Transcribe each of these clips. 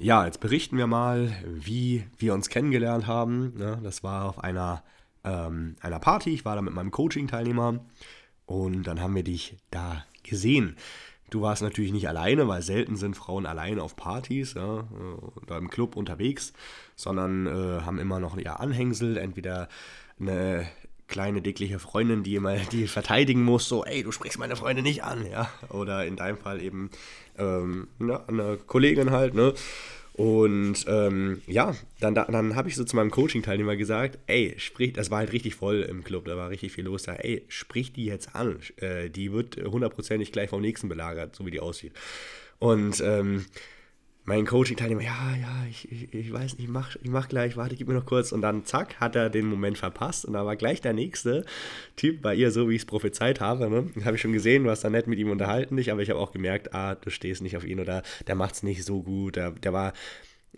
Ja, jetzt berichten wir mal, wie wir uns kennengelernt haben. Ne? Das war auf einer, ähm, einer Party. Ich war da mit meinem Coaching-Teilnehmer und dann haben wir dich da gesehen. Du warst natürlich nicht alleine, weil selten sind Frauen alleine auf Partys ja, oder im Club unterwegs, sondern äh, haben immer noch ihr Anhängsel, entweder eine kleine dickliche Freundin, die immer die verteidigen muss, so, ey, du sprichst meine Freundin nicht an, ja. Oder in deinem Fall eben ähm, ne, eine Kollegin halt, ne? Und ähm, ja, dann, dann habe ich so zu meinem Coaching-Teilnehmer gesagt, ey, sprich, das war halt richtig voll im Club, da war richtig viel los da, ey, sprich die jetzt an, äh, die wird hundertprozentig gleich vom nächsten belagert, so wie die aussieht. Und ähm, mein Coaching-Teilnehmer, ja, ja, ich, ich, ich, weiß nicht, ich mach, ich mach gleich, warte, gib mir noch kurz. Und dann zack, hat er den Moment verpasst. Und da war gleich der nächste Typ bei ihr, so wie ich es prophezeit habe. Ne? Habe ich schon gesehen, du hast da nett mit ihm unterhalten dich, aber ich habe auch gemerkt, ah, du stehst nicht auf ihn oder der macht es nicht so gut. Der, der war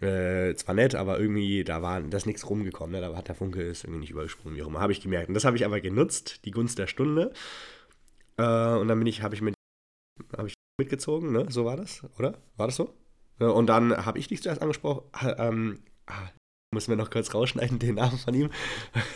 äh, zwar nett, aber irgendwie, da war das nichts rumgekommen. Ne? Da hat der Funke ist irgendwie nicht übergesprungen, wie auch immer. Habe ich gemerkt. Und das habe ich aber genutzt, die Gunst der Stunde. Äh, und dann bin ich, habe ich mit, habe ich mitgezogen, ne? So war das, oder? War das so? Und dann habe ich dich zuerst angesprochen. Ähm, ah, müssen wir noch kurz rausschneiden, den Namen von ihm.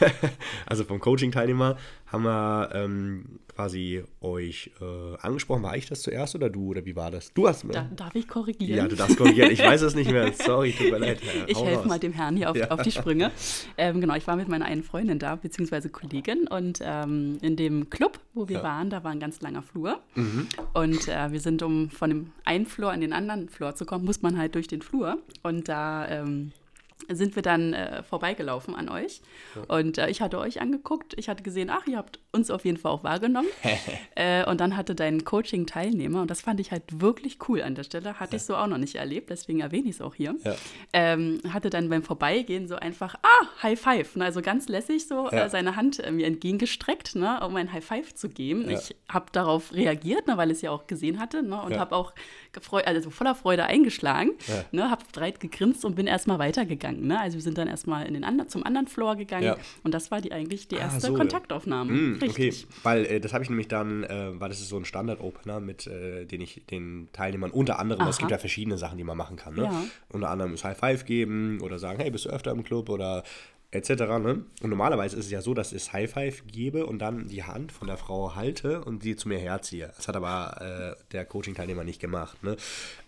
also vom Coaching-Teilnehmer haben wir ähm, quasi euch äh, angesprochen. War ich das zuerst oder du? Oder wie war das? Du hast mir. Da, darf ich korrigieren? Ja, du darfst korrigieren. Ich weiß es nicht mehr. Sorry, tut mir leid. ich helfe mal dem Herrn hier auf, ja. auf die Sprünge. Ähm, genau, ich war mit meiner einen Freundin da, beziehungsweise Kollegin. Und ähm, in dem Club, wo wir ja. waren, da war ein ganz langer Flur. Mhm. Und äh, wir sind, um von dem einen Flur in den anderen Flur zu kommen, muss man halt durch den Flur. Und da ähm, sind wir dann äh, vorbeigelaufen an euch. Ja. Und äh, ich hatte euch angeguckt. Ich hatte gesehen, ach, ihr habt uns auf jeden Fall auch wahrgenommen. äh, und dann hatte dein Coaching-Teilnehmer, und das fand ich halt wirklich cool an der Stelle, hatte ja. ich so auch noch nicht erlebt, deswegen erwähne ich es auch hier, ja. ähm, hatte dann beim Vorbeigehen so einfach, ah, High Five. Ne? Also ganz lässig so äh, seine Hand äh, mir entgegengestreckt, ne? um ein High Five zu geben. Ich habe darauf reagiert, ne? weil es ja auch gesehen hatte ne? und habe auch also voller Freude eingeschlagen, ne? habe breit gegrinst und bin erstmal weitergegangen gegangen. Ne? Also wir sind dann erstmal in den andre, zum anderen Floor gegangen ja. und das war die eigentlich die ah, erste ah, so. Kontaktaufnahme. Mm, okay, weil äh, das habe ich nämlich dann, äh, weil das ist so ein Standard-Opener, mit äh, den ich den Teilnehmern unter anderem, es gibt ja verschiedene Sachen, die man machen kann. Ne? Ja. Unter anderem ist High Five geben oder sagen, hey, bist du öfter im Club oder etc. Ne? Und normalerweise ist es ja so, dass ich High Five gebe und dann die Hand von der Frau halte und sie zu mir herziehe. Das hat aber äh, der Coaching-Teilnehmer nicht gemacht. Ne?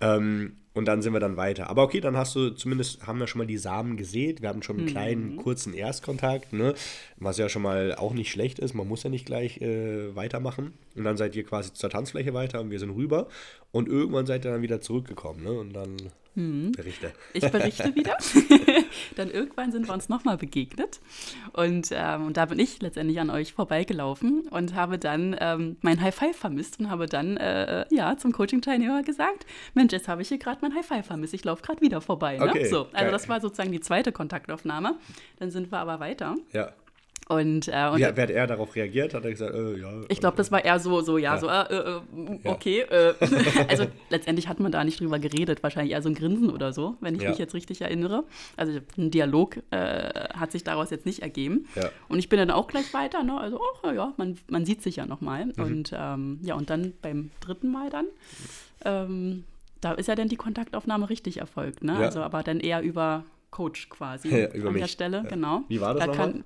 Ähm, und dann sind wir dann weiter. Aber okay, dann hast du zumindest, haben wir schon mal die Samen gesät. Wir haben schon einen mhm. kleinen, kurzen Erstkontakt, ne? was ja schon mal auch nicht schlecht ist. Man muss ja nicht gleich äh, weitermachen. Und dann seid ihr quasi zur Tanzfläche weiter und wir sind rüber. Und irgendwann seid ihr dann wieder zurückgekommen. Ne? Und dann hm. Berichte. Ich berichte wieder. dann irgendwann sind wir uns nochmal begegnet. Und, ähm, und da bin ich letztendlich an euch vorbeigelaufen und habe dann ähm, mein High Five vermisst und habe dann äh, ja, zum Coaching-Teilnehmer gesagt: Mensch, jetzt habe ich hier gerade mein High Five vermisst. Ich laufe gerade wieder vorbei. Ne? Okay, so, also geil. das war sozusagen die zweite Kontaktaufnahme. Dann sind wir aber weiter. Ja. Und, äh, und Wie, wer hat er darauf reagiert? Hat er gesagt, äh, ja. Ich glaube, das war eher so, so ja, ja. so, äh, äh okay. Ja. Äh. also letztendlich hat man da nicht drüber geredet, wahrscheinlich eher so ein Grinsen oder so, wenn ich ja. mich jetzt richtig erinnere. Also ein Dialog äh, hat sich daraus jetzt nicht ergeben. Und ich bin dann auch gleich weiter, ne? also oh, ja, man, man sieht sich ja nochmal. Mhm. Und ähm, ja, und dann beim dritten Mal dann, ähm, da ist ja dann die Kontaktaufnahme richtig erfolgt, ne? Also aber dann eher über Coach quasi über an mich. der Stelle, genau. Wie war das da nochmal? Kann,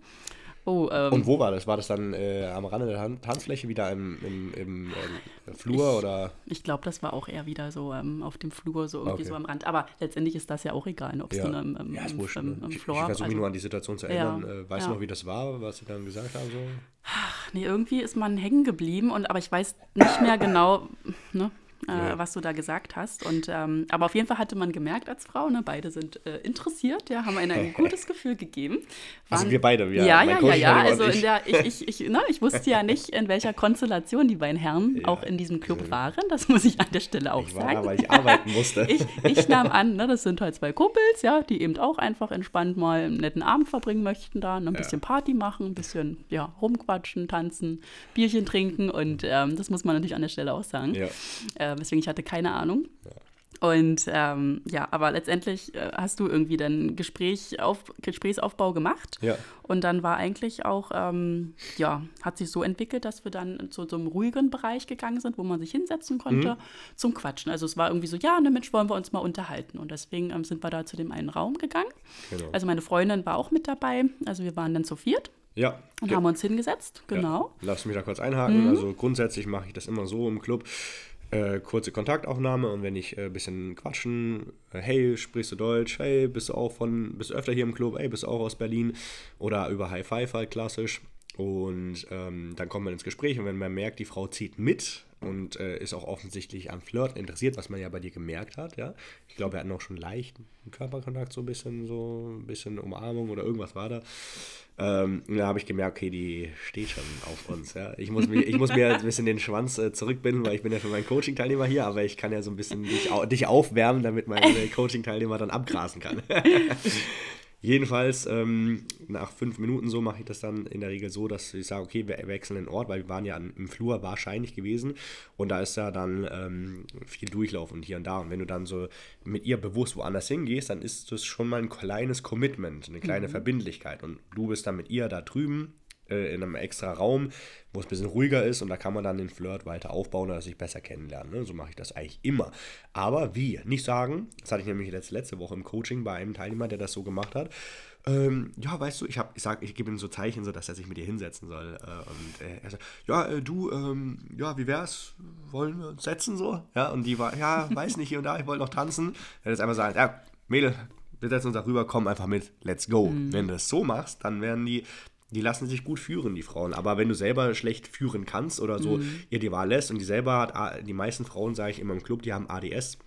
Oh, ähm, Und wo war das? War das dann äh, am Rande der Tanzfläche wieder im, im, im äh, Flur ich, oder? Ich glaube, das war auch eher wieder so ähm, auf dem Flur, so irgendwie okay. so am Rand. Aber letztendlich ist das ja auch egal, ob es ja. dann im, ja, im, wurscht, im, im, im Ich, ich versuche also, nur an die Situation zu erinnern. Ja, äh, weißt du noch, wie das war, was Sie dann gesagt haben? So? Ach, nee, irgendwie ist man hängen geblieben und aber ich weiß nicht mehr genau, ne? Äh, ja. was du da gesagt hast. Und, ähm, aber auf jeden Fall hatte man gemerkt als Frau, ne, beide sind äh, interessiert, ja, haben ein, ein gutes Gefühl gegeben. Waren, also wir beide, ja. Ja, ja, ja, ja. Also in der, ich, ich, ich, ne, ich wusste ja nicht, in welcher Konstellation die beiden Herren ja. auch in diesem Club waren. Das muss ich an der Stelle auch ich sagen. War, weil ich arbeiten musste. ich, ich nahm an, ne, das sind halt zwei Kumpels, ja, die eben auch einfach entspannt mal einen netten Abend verbringen möchten da, ne, ein bisschen Party machen, ein bisschen ja, rumquatschen, tanzen, Bierchen trinken und ähm, das muss man natürlich an der Stelle auch sagen. Ja. Äh, weswegen ich hatte keine Ahnung. Ja. Und ähm, ja, aber letztendlich äh, hast du irgendwie dann Gespräch auf, Gesprächsaufbau gemacht. Ja. Und dann war eigentlich auch, ähm, ja, hat sich so entwickelt, dass wir dann zu so einem ruhigen Bereich gegangen sind, wo man sich hinsetzen konnte Mhm. zum Quatschen. Also es war irgendwie so, ja, ne Mensch, wollen wir uns mal unterhalten. Und deswegen ähm, sind wir da zu dem einen Raum gegangen. Genau. Also meine Freundin war auch mit dabei. Also wir waren dann zu viert Ja. und haben uns hingesetzt. Genau. Ja, lass mich da kurz einhaken. Also grundsätzlich mache ich das immer so im Club. Äh, kurze Kontaktaufnahme und wenn ich ein äh, bisschen quatschen, äh, hey, sprichst du Deutsch? Hey, bist du auch von, bist öfter hier im Club? Hey, bist du auch aus Berlin? Oder über High Five halt klassisch. Und ähm, dann kommt man ins Gespräch und wenn man merkt, die Frau zieht mit und äh, ist auch offensichtlich am Flirt interessiert, was man ja bei dir gemerkt hat, ja. Ich glaube, er hat noch schon leichten Körperkontakt, so ein bisschen, so ein bisschen Umarmung oder irgendwas war da. Ähm, da habe ich gemerkt, okay, die steht schon auf uns. Ja. Ich, muss mir, ich muss mir ein bisschen den Schwanz äh, zurückbinden, weil ich bin ja schon mein Coaching-Teilnehmer hier, aber ich kann ja so ein bisschen dich, au dich aufwärmen, damit mein äh, Coaching-Teilnehmer dann abgrasen kann. Jedenfalls, ähm, nach fünf Minuten so mache ich das dann in der Regel so, dass ich sage, okay, wir wechseln den Ort, weil wir waren ja im Flur wahrscheinlich gewesen und da ist ja dann ähm, viel Durchlauf und hier und da. Und wenn du dann so mit ihr bewusst woanders hingehst, dann ist das schon mal ein kleines Commitment, eine kleine Verbindlichkeit. Und du bist dann mit ihr da drüben äh, in einem extra Raum, wo es ein bisschen ruhiger ist und da kann man dann den Flirt weiter aufbauen oder sich besser kennenlernen. Ne? So mache ich das eigentlich immer. Aber wie? Nicht sagen, das hatte ich nämlich letzte, letzte Woche im Coaching bei einem Teilnehmer, der das so gemacht hat. Ähm, ja, weißt du, ich, hab, ich sag, ich gebe ihm so Zeichen, so dass er sich mit dir hinsetzen soll. Äh, und äh, er sagt, ja, äh, du, ähm, ja, wie wär's? Wollen wir uns setzen so? Ja, und die war, ja, weiß nicht hier und da, ich wollte noch tanzen. Er hat jetzt einfach sagen, ja, Mädel, wir setzen uns da rüber, komm einfach mit, let's go. Wenn du das so machst, dann werden die, die lassen sich gut führen, die Frauen. Aber wenn du selber schlecht führen kannst oder so ihr die Wahl lässt und die selber hat, A- die meisten Frauen, sage ich immer im Club, die haben ADS,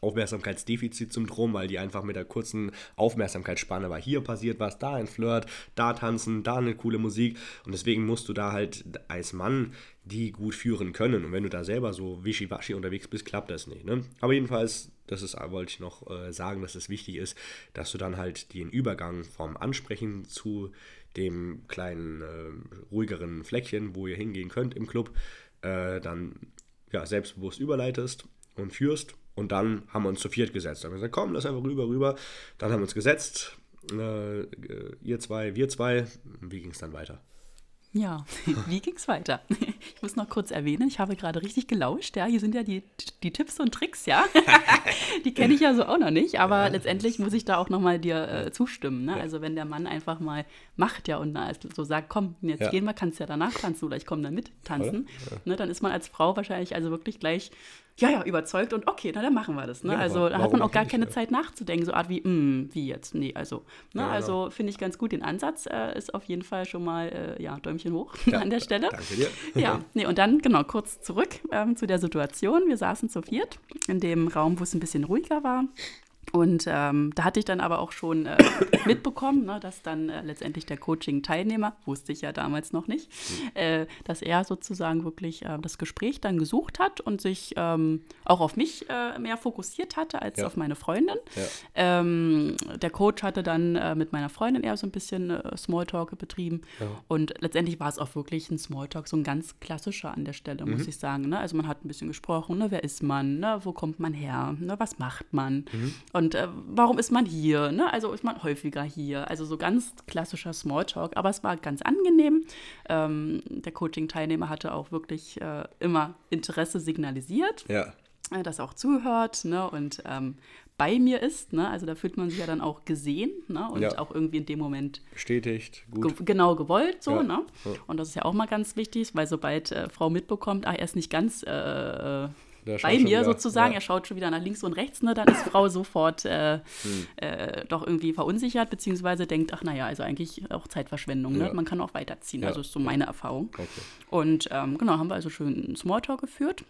Aufmerksamkeitsdefizitsyndrom, weil die einfach mit der kurzen Aufmerksamkeitsspanne war. Hier passiert was, da ein Flirt, da tanzen, da eine coole Musik. Und deswegen musst du da halt als Mann die gut führen können. Und wenn du da selber so wischiwaschi unterwegs bist, klappt das nicht. Ne? Aber jedenfalls, das ist, wollte ich noch äh, sagen, dass es wichtig ist, dass du dann halt den Übergang vom Ansprechen zu dem kleinen, äh, ruhigeren Fleckchen, wo ihr hingehen könnt im Club, äh, dann ja, selbstbewusst überleitest und führst. Und dann haben wir uns zu viert gesetzt. Dann haben wir gesagt, komm, lass einfach rüber, rüber. Dann haben wir uns gesetzt. Äh, äh, ihr zwei, wir zwei. Wie ging es dann weiter? Ja, wie ging's weiter? Ich muss noch kurz erwähnen, ich habe gerade richtig gelauscht, ja, hier sind ja die, die Tipps und Tricks, ja. Die kenne ich ja so auch noch nicht, aber letztendlich muss ich da auch nochmal dir äh, zustimmen. Ne? Also wenn der Mann einfach mal macht, ja, und na, so sagt, komm, jetzt Ja. gehen wir, kannst ja danach tanzen oder ich komme dann mit tanzen, ne, dann ist man als Frau wahrscheinlich also wirklich gleich, ja, ja, überzeugt und okay, na, dann machen wir das. Ne? Ja, also da hat man auch gar keine ja. Zeit nachzudenken, so Art wie, "Mm, wie jetzt, nee, also, ne, Ja, genau. also finde ich ganz gut, den Ansatz äh, ist auf jeden Fall schon mal, äh, ja, Däumchen hoch Ja, an der Stelle. Danke dir. Ja, nee, und dann, genau, kurz zurück ähm, zu der Situation. Wir saßen zu viert in dem Raum, wo es ein bisschen ruhiger war. Und ähm, da hatte ich dann aber auch schon äh, mitbekommen, ne, dass dann äh, letztendlich der Coaching-Teilnehmer, wusste ich ja damals noch nicht, äh, dass er sozusagen wirklich äh, das Gespräch dann gesucht hat und sich ähm, auch auf mich äh, mehr fokussiert hatte als Ja. auf meine Freundin. Ja. Ähm, der Coach hatte dann äh, mit meiner Freundin eher so ein bisschen Smalltalk betrieben. Und letztendlich war es auch wirklich ein Smalltalk, so ein ganz klassischer an der Stelle, muss ich sagen. Ne? Also man hat ein bisschen gesprochen, ne? wer ist man, ne? wo kommt man her, ne? was macht man und äh, warum ist man hier? Ne? Also ist man häufiger hier. Also so ganz klassischer Smalltalk, aber es war ganz angenehm. Ähm, der Coaching-Teilnehmer hatte auch wirklich äh, immer Interesse signalisiert Ja. äh, das auch zuhört ne, und ähm, bei mir ist. Ne, also da fühlt man sich ja dann auch gesehen ne, und Ja. auch irgendwie in dem Moment Bestätigt. ge Gut. genau gewollt. So, Ja. ne? Und das ist ja auch mal ganz wichtig, weil sobald äh, Frau mitbekommt, ach, er ist nicht ganz äh, äh, bei mir wieder- sozusagen, ja. er schaut schon wieder nach links und rechts, ne, dann ist Frau sofort äh, Hm. äh, doch irgendwie verunsichert, beziehungsweise denkt, ach naja, also eigentlich auch Zeitverschwendung, ne? Ja. man kann auch weiterziehen. Ja. Also ist so meine Erfahrung. Okay. Und ähm, genau, haben wir also schön einen Smalltalk geführt.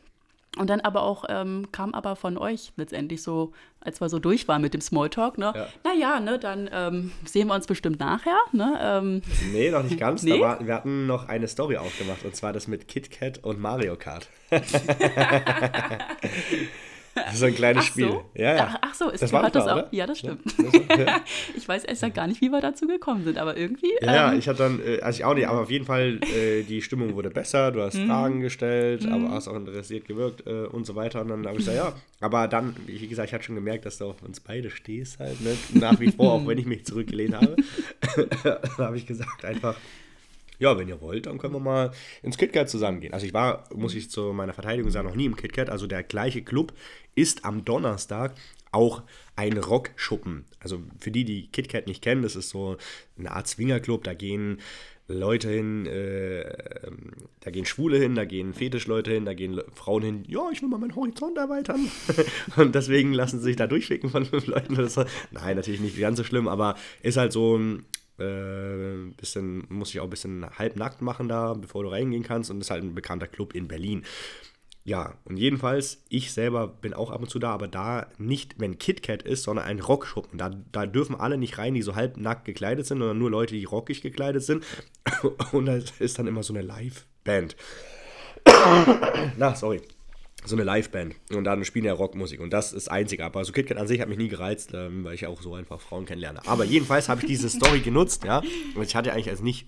Und dann aber auch, ähm, kam aber von euch letztendlich so, als wir so durch waren mit dem Smalltalk, ne? Ja. Naja, ne, dann ähm, sehen wir uns bestimmt nachher, ne? Ähm, Nee, noch nicht ganz. Nee? War, wir hatten noch eine Story aufgemacht und zwar das mit KitKat und Mario Kart. Das ist so ein kleines Ach Spiel. so? Ja, ja. Ach, so, es Das war das auch. oder? Ja, das stimmt. Ja, ja. ich weiß erst ja gar nicht, wie wir dazu gekommen sind, aber irgendwie. Ja, ähm, ich hatte dann, äh, also ich auch nicht, aber auf jeden Fall, äh, die Stimmung wurde besser, du hast Mhm. Fragen gestellt, aber hast auch interessiert gewirkt äh, und so weiter. Und dann habe ich gesagt, ja, aber dann, wie gesagt, ich hatte schon gemerkt, dass du auf uns beide stehst halt, ne? nach wie vor, auch wenn ich mich zurückgelehnt habe. dann habe ich gesagt einfach, ja, wenn ihr wollt, dann können wir mal ins KitKat zusammengehen. Also ich war, muss ich zu meiner Verteidigung sagen, noch nie im KitKat. Also der gleiche Club ist am Donnerstag auch ein Rockschuppen. Also für die, die KitKat nicht kennen, das ist so eine Art Swingerclub. Da gehen Leute hin, äh, da gehen Schwule hin, da gehen Fetischleute hin, da gehen Le- Frauen hin, ja, ich will mal meinen Horizont erweitern. Und deswegen lassen sie sich da durchschicken von fünf Leuten. Nein, natürlich nicht ganz so schlimm, aber ist halt so ein äh, bisschen, muss ich auch ein bisschen halbnackt machen da, bevor du reingehen kannst. Und ist halt ein bekannter Club in Berlin. Ja, und jedenfalls, ich selber bin auch ab und zu da, aber da nicht, wenn KitKat ist, sondern ein Rockschuppen. Da, da dürfen alle nicht rein, die so halbnackt gekleidet sind, sondern nur Leute, die rockig gekleidet sind. Und da ist dann immer so eine Live-Band. Na, sorry. So eine Liveband. Und dann spielen ja Rockmusik. Und das ist einzig. Aber so KitKat an sich hat mich nie gereizt, ähm, weil ich auch so einfach Frauen kennenlerne. Aber jedenfalls habe ich diese Story genutzt, ja. Und ich hatte eigentlich also nicht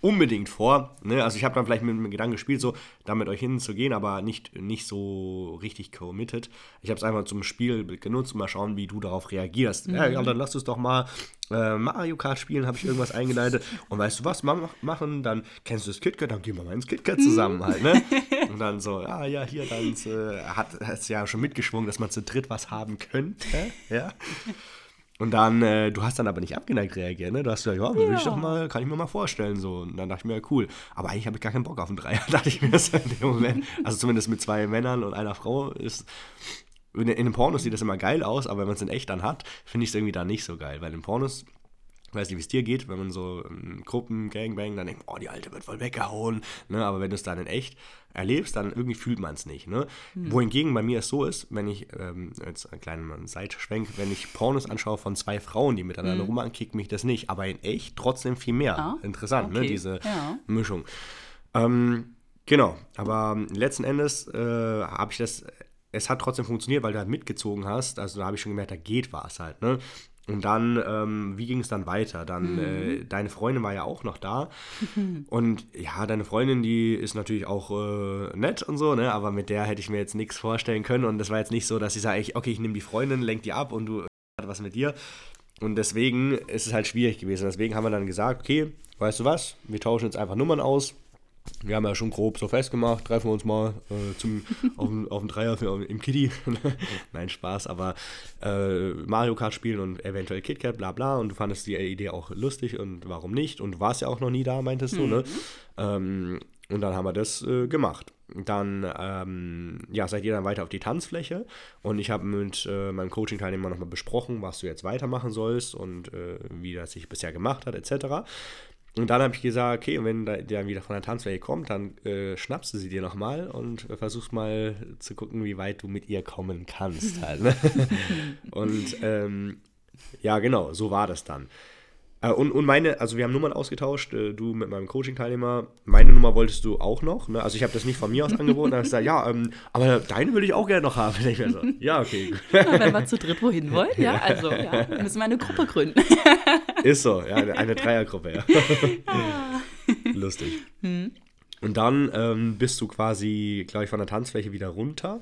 unbedingt vor. Ne? Also ich habe dann vielleicht mit dem Gedanken gespielt, so da mit euch hinzugehen, aber nicht, nicht so richtig committed. Ich habe es einfach zum Spiel genutzt, um mal schauen, wie du darauf reagierst. Ja, ja, dann lass uns doch mal äh, Mario Kart spielen, habe ich irgendwas eingeleitet. Und weißt du was, ma machen, dann kennst du das KitKat, dann gehen wir mal ins KitKat zusammen halt, ne? Und dann so, ja, ja, hier, dann äh, hat es ja schon mitgeschwungen, dass man zu dritt was haben könnte, ja. Und dann, äh, du hast dann aber nicht abgeneigt reagiert, ne? Du hast gesagt, ja, will ich Ja. doch mal, kann ich mir mal vorstellen, so. Und dann dachte ich mir, ja, cool. Aber eigentlich habe ich gar keinen Bock auf einen Dreier, dachte ich mir so in dem Moment. Also zumindest mit zwei Männern und einer Frau ist. In, in den Pornos sieht das immer geil aus, aber wenn man es in echt dann hat, finde ich es irgendwie dann nicht so geil. Weil in Pornos, ich weiß nicht, wie es dir geht, wenn man so ähm, Gruppen, Gangbang, dann denkt, oh, die Alte wird voll weggehauen. Ne? Aber wenn du es dann in echt erlebst, dann irgendwie fühlt man es nicht. Ne? Wohingegen bei mir es so ist, wenn ich, ähm, jetzt einen kleinen Seitschwenk, wenn ich Pornos anschaue von zwei Frauen, die miteinander rummachen, kickt mich das nicht. Aber in echt trotzdem viel mehr. Ah, Interessant, ne? okay, diese ja. Mischung. Ähm, genau, aber letzten Endes äh, habe ich das, es hat trotzdem funktioniert, weil du halt mitgezogen hast. Also da habe ich schon gemerkt, da geht was halt, ne? Und dann, ähm, wie ging es dann weiter? Dann, äh, deine Freundin war ja auch noch da. Und ja, deine Freundin, die ist natürlich auch äh, nett und so, ne? Aber mit der hätte ich mir jetzt nichts vorstellen können. Und das war jetzt nicht so, dass ich sage, ich- okay, ich nehme die Freundin, lenk die ab und du äh, hat was mit dir. Und deswegen ist es halt schwierig gewesen. Deswegen haben wir dann gesagt, okay, weißt du was, wir tauschen jetzt einfach Nummern aus. Wir haben ja schon grob so festgemacht, treffen wir uns mal äh, zum, auf, auf dem Dreier im Kitty. Nein, Spaß, aber äh, Mario Kart spielen und eventuell KitKat, bla bla. Und du fandest die Idee auch lustig und warum nicht? Und du warst ja auch noch nie da, meintest du, ne? Ähm, und dann haben wir das äh, gemacht. Dann ähm, ja, seid ihr dann weiter auf die Tanzfläche und ich habe mit äh, meinem Coaching-Teilnehmer nochmal besprochen, was du jetzt weitermachen sollst und äh, wie das sich bisher gemacht hat, etc. Und dann habe ich gesagt, okay, wenn der der wieder von der Tanzfläche kommt, dann äh, schnappst du sie dir nochmal und äh, versuchst mal zu gucken, wie weit du mit ihr kommen kannst halt. Ne? und ähm, ja, genau, so war das dann. Äh, und, und meine, also wir haben Nummern ausgetauscht, äh, du mit meinem Coaching-Teilnehmer. Meine Nummer wolltest du auch noch. Ne? Also ich habe das nicht von mir aus angeboten. Da habe ich gesagt, ja, ähm, aber deine würde ich auch gerne noch haben. Ich so, ja, okay. Ja, wenn wir zu dritt wohin wollen, ja, also ja, müssen wir eine Gruppe gründen. Ist so, ja, eine, Dreiergruppe, ja. Lustig. Und dann ähm, bist du quasi, glaube ich, von der Tanzfläche wieder runter.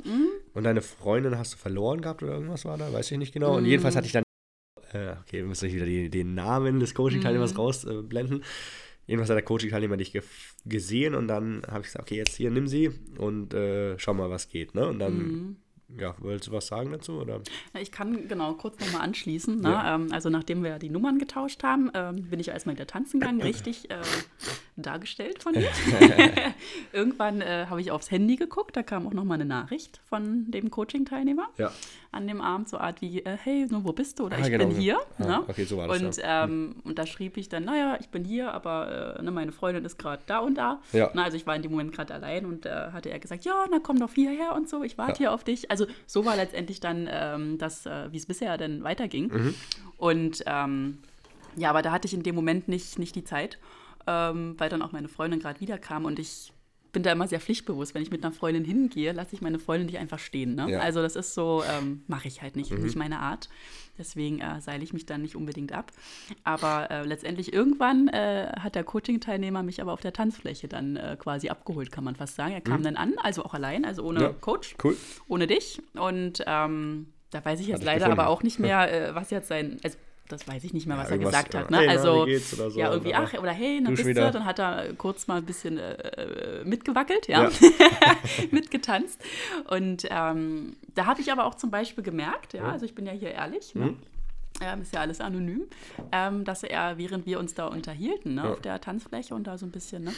Und deine Freundin hast du verloren gehabt oder irgendwas war da, weiß ich nicht genau. Und jedenfalls hatte ich dann, äh, okay, wir müssen wieder die, den Namen des Coaching-Teilnehmers rausblenden. Jedenfalls hat der Coaching-Teilnehmer dich ge gesehen und dann habe ich gesagt, okay, jetzt hier, nimm sie und äh, schau mal, was geht. Ne? Und dann, ja, wolltest du was sagen dazu? Oder? Ich kann genau kurz nochmal anschließen. Ne? Ja. Ähm, also nachdem wir die Nummern getauscht haben, ähm, bin ich erstmal wieder tanzen gegangen, richtig äh, dargestellt von dir. Irgendwann äh, habe ich aufs Handy geguckt, da kam auch nochmal eine Nachricht von dem Coaching-Teilnehmer Ja. An dem Abend, so Art wie, äh, hey, nur wo bist du? Oder Ah, ich genau, bin ja. hier. Ah, ne? okay, so war das, und, ja. ähm, und da schrieb ich dann, naja, ich bin hier, aber äh, ne, meine Freundin ist gerade da und da. Ja. Na, also ich war in dem Moment gerade allein und äh, hatte er gesagt, ja, na komm doch hierher und so, ich warte Ja. hier auf dich. Also so war letztendlich dann ähm, das, äh, wie es bisher dann weiterging. Mhm. Und ähm, ja, aber da hatte ich in dem Moment nicht, nicht die Zeit, ähm, weil dann auch meine Freundin gerade wiederkam und ich bin da immer sehr pflichtbewusst. Wenn ich mit einer Freundin hingehe, lasse ich meine Freundin nicht einfach stehen. Ne? Ja. Also das ist so, ähm, mache ich halt nicht, mhm. nicht meine Art. Deswegen äh, seile ich mich dann nicht unbedingt ab. Aber äh, letztendlich irgendwann äh, hat der Coaching-Teilnehmer mich aber auf der Tanzfläche dann äh, quasi abgeholt, kann man fast sagen. Er kam mhm. dann an, also auch allein, also ohne ja. Coach, cool. ohne dich. Und ähm, da weiß ich jetzt leider gefunden. aber auch nicht mehr, äh, was jetzt sein, also das weiß ich nicht mehr, was ja, er gesagt hat. Ne? Hey, also, na, so, ja, irgendwie, ach, oder hey, dann bist wieder. du, dann hat er kurz mal ein bisschen äh, äh mitgewackelt, ja, ja. mitgetanzt. Und ähm, da habe ich aber auch zum Beispiel gemerkt, ja, also ich bin ja hier ehrlich, ne? Mhm. Ähm, ist ja alles anonym, ähm, dass er, während wir uns da unterhielten, ne, ja. auf der Tanzfläche und da so ein bisschen, ne,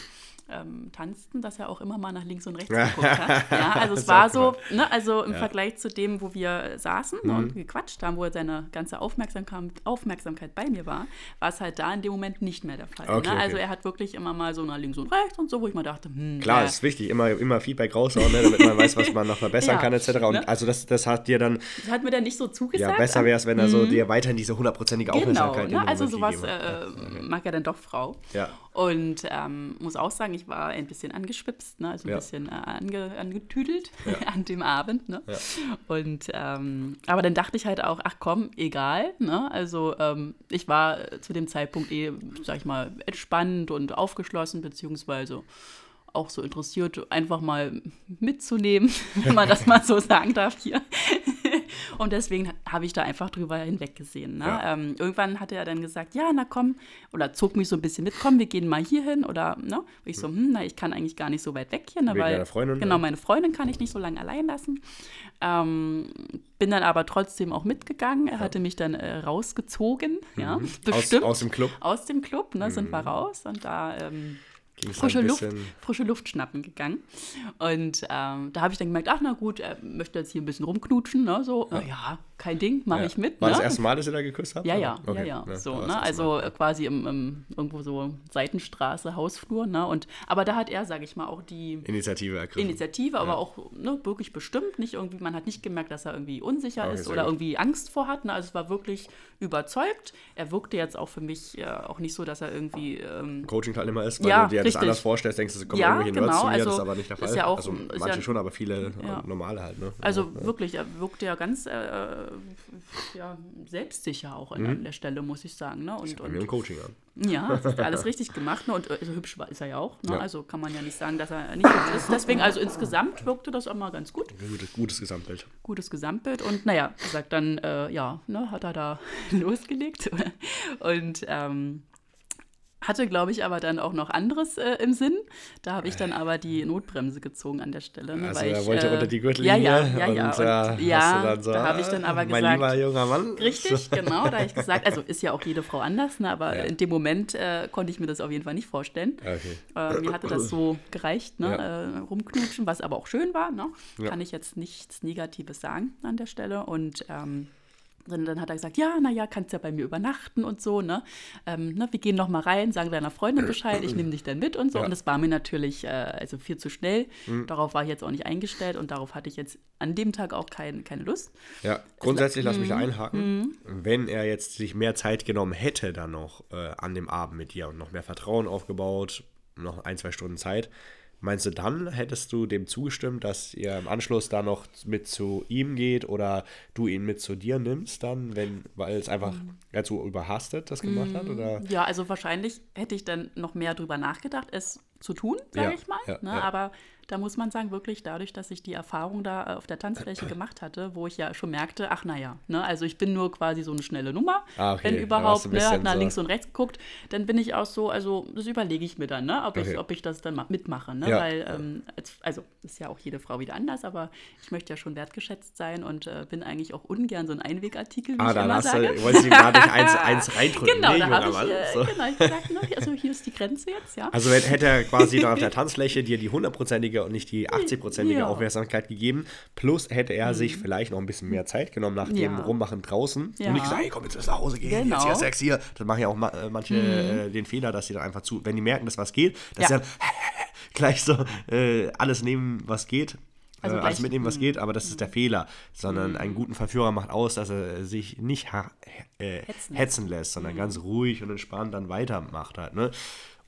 ähm, tanzten, dass er auch immer mal nach links und rechts geguckt hat. Ja, also es war so, ne, also im ja. Vergleich zu dem, wo wir saßen mhm. und gequatscht haben, wo er seine ganze Aufmerksamkeit, Aufmerksamkeit bei mir war, war es halt da in dem Moment nicht mehr der Fall. Okay, ne? Also okay. er hat wirklich immer mal so nach links und rechts und so, wo ich mal dachte, hm, Klar, ja. ist wichtig, immer, immer Feedback raushauen, ne, damit man weiß, was man noch verbessern ja, kann, etc. Und ne? also das, das hat dir dann... Das hat mir dann nicht so zugesagt. Ja, besser wäre es, wenn er so mhm. dir weiterhin diese hundertprozentige genau, Aufmerksamkeit ne? Also sowas äh, mag ja dann doch Frau. Ja. Und ähm, muss auch sagen, ich war ein bisschen angeschwipst, ne? also ein ja. bisschen äh, ange, angetüdelt ja. an dem Abend. Ne? Ja. Und ähm, aber dann dachte ich halt auch, ach komm, egal. Ne? Also ähm, ich war zu dem Zeitpunkt eh, sag ich mal, entspannt und aufgeschlossen, beziehungsweise auch so interessiert, einfach mal mitzunehmen, wenn man das mal so sagen darf hier. Und deswegen habe ich da einfach drüber hinweggesehen. Ne? Ja. Ähm, irgendwann hatte er dann gesagt, ja, na komm, oder zog mich so ein bisschen mit, komm, wir gehen mal hier hin. Oder, ne? Und ich so, hm, na, ich kann eigentlich gar nicht so weit weg hier. Ne, weil, Freundin, genau, meine Freundin kann ich nicht so lange allein lassen. Ähm, bin dann aber trotzdem auch mitgegangen. Er hatte mich dann äh, rausgezogen, mhm. ja, bestimmt. Aus, aus, dem Club? Aus dem Club, ne, mhm. sind wir raus. Und da... Ähm, frische, Luft, frische Luft schnappen gegangen. Und ähm, da habe ich dann gemerkt, ach na gut, er möchte jetzt hier ein bisschen rumknutschen, ne? So, ja, ja kein Ding, mache ja. ich mit. War ne? das erste Mal, dass ihr da geküsst habt? Ja, ja, okay. ja, ja. So, ne? Also Mal. quasi im, im, irgendwo so Seitenstraße, Hausflur, ne? Und aber da hat er, sage ich mal, auch die Initiative ergriffen. Initiative, aber auch ne, wirklich bestimmt, nicht irgendwie, man hat nicht gemerkt, dass er irgendwie unsicher okay, ist oder gut. irgendwie Angst vor hat. Ne? Also es war wirklich überzeugt. Er wirkte jetzt auch für mich äh, auch nicht so, dass er irgendwie ähm, Coaching-Teilnehmer ist, weil du dir das anders vorstellst, denkst du, kommen ja, irgendwelche genau, Nerds zu mir, also, das ist aber nicht der Fall. Ja auch, also manche ja, schon, aber viele ja. normale halt. Ne? Also wirklich, er wirkte ja ganz äh, ja, selbstsicher auch mhm. an der Stelle, muss ich sagen. Ne? Und, und, im Coaching an. Ja, hat alles richtig gemacht. Ne? Und also, hübsch ist er ja auch. Ne? Also kann man ja nicht sagen, dass er nicht hübsch ist. Deswegen, also insgesamt wirkte das auch mal ganz gut. Gutes, gutes Gesamtbild. Gutes Gesamtbild. Und naja, gesagt, dann äh, ja, ne, hat er da losgelegt. Und ähm, hatte, glaube ich, aber dann auch noch anderes äh, im Sinn. Da habe ich dann aber die Notbremse gezogen an der Stelle. Ne, also er wollte äh, unter die Gürtellinie. Ja, ja, ja. ja. Und, und, ja, so, da habe ich dann aber mein gesagt. Mein lieber junger Mann. Richtig, genau. Da habe ich gesagt, also ist ja auch jede Frau anders, ne, aber ja. in dem Moment äh, konnte ich mir das auf jeden Fall nicht vorstellen. Okay. Äh, mir hatte das so gereicht, ne, ja. Äh, rumknutschen, was aber auch schön war. Ne? Kann ich jetzt nichts Negatives sagen an der Stelle. Und ähm, und dann hat er gesagt, ja, naja, kannst ja bei mir übernachten und so, ne? Ähm, ne wir gehen noch mal rein, sagen deiner Freundin Bescheid, ich nehme dich dann mit und so. Ja. Und das war mir natürlich äh, also viel zu schnell. Mhm. Darauf war ich jetzt auch nicht eingestellt und darauf hatte ich jetzt an dem Tag auch kein, keine Lust. Ja, grundsätzlich lass mich da mhm. einhaken. Mhm. Wenn er jetzt sich mehr Zeit genommen hätte dann noch äh, an dem Abend mit dir und noch mehr Vertrauen aufgebaut, noch ein, zwei Stunden Zeit, Meinst du, dann hättest du dem zugestimmt, dass ihr im Anschluss da noch mit zu ihm geht oder du ihn mit zu dir nimmst, dann, wenn, weil es einfach mhm. zu überhastet das gemacht mhm. hat? Oder? Ja, also wahrscheinlich hätte ich dann noch mehr drüber nachgedacht, es zu tun, sage ja, ich mal. Ja, ne? ja. Aber da muss man sagen, wirklich dadurch, dass ich die Erfahrung da auf der Tanzfläche gemacht hatte, wo ich ja schon merkte, ach naja, ne, also ich bin nur quasi so eine schnelle Nummer, ah, okay. wenn überhaupt, ne, hat nach so. links und rechts geguckt, dann bin ich auch so, also das überlege ich mir dann, ne, ob, okay. ich, ob ich das dann mitmache, ne, ja. weil, ähm, also ist ja auch jede Frau wieder anders, aber ich möchte ja schon wertgeschätzt sein und äh, bin eigentlich auch ungern so ein Einwegartikel, wie ah, ich immer sage. Du, wolltest du gerade eins, eins reindrücken. Genau, nee, da habe ich, äh, so. genau, ich gesagt, ne, also hier ist die Grenze jetzt, ja. Also hätte er quasi da auf der Tanzfläche dir die hundertprozentige und nicht die 80-prozentige ja. Aufmerksamkeit gegeben. Plus hätte er mhm. sich vielleicht noch ein bisschen mehr Zeit genommen nach dem ja. Rummachen draußen. Ja. Und nicht gesagt, hey, komm, jetzt nach Hause gehen, genau. jetzt hier Sex hier. Das machen ja auch äh, manche mhm. äh, den Fehler, dass sie dann einfach zu, wenn die merken, dass was geht, dass sie dann gleich so äh, alles nehmen, was geht. Also äh, alles mitnehmen, was mhm. geht, aber das ist der Fehler. Sondern einen guten Verführer macht aus, dass er sich nicht äh, hetzen. hetzen. lässt, sondern ganz ruhig und entspannt dann weitermacht halt. Ne?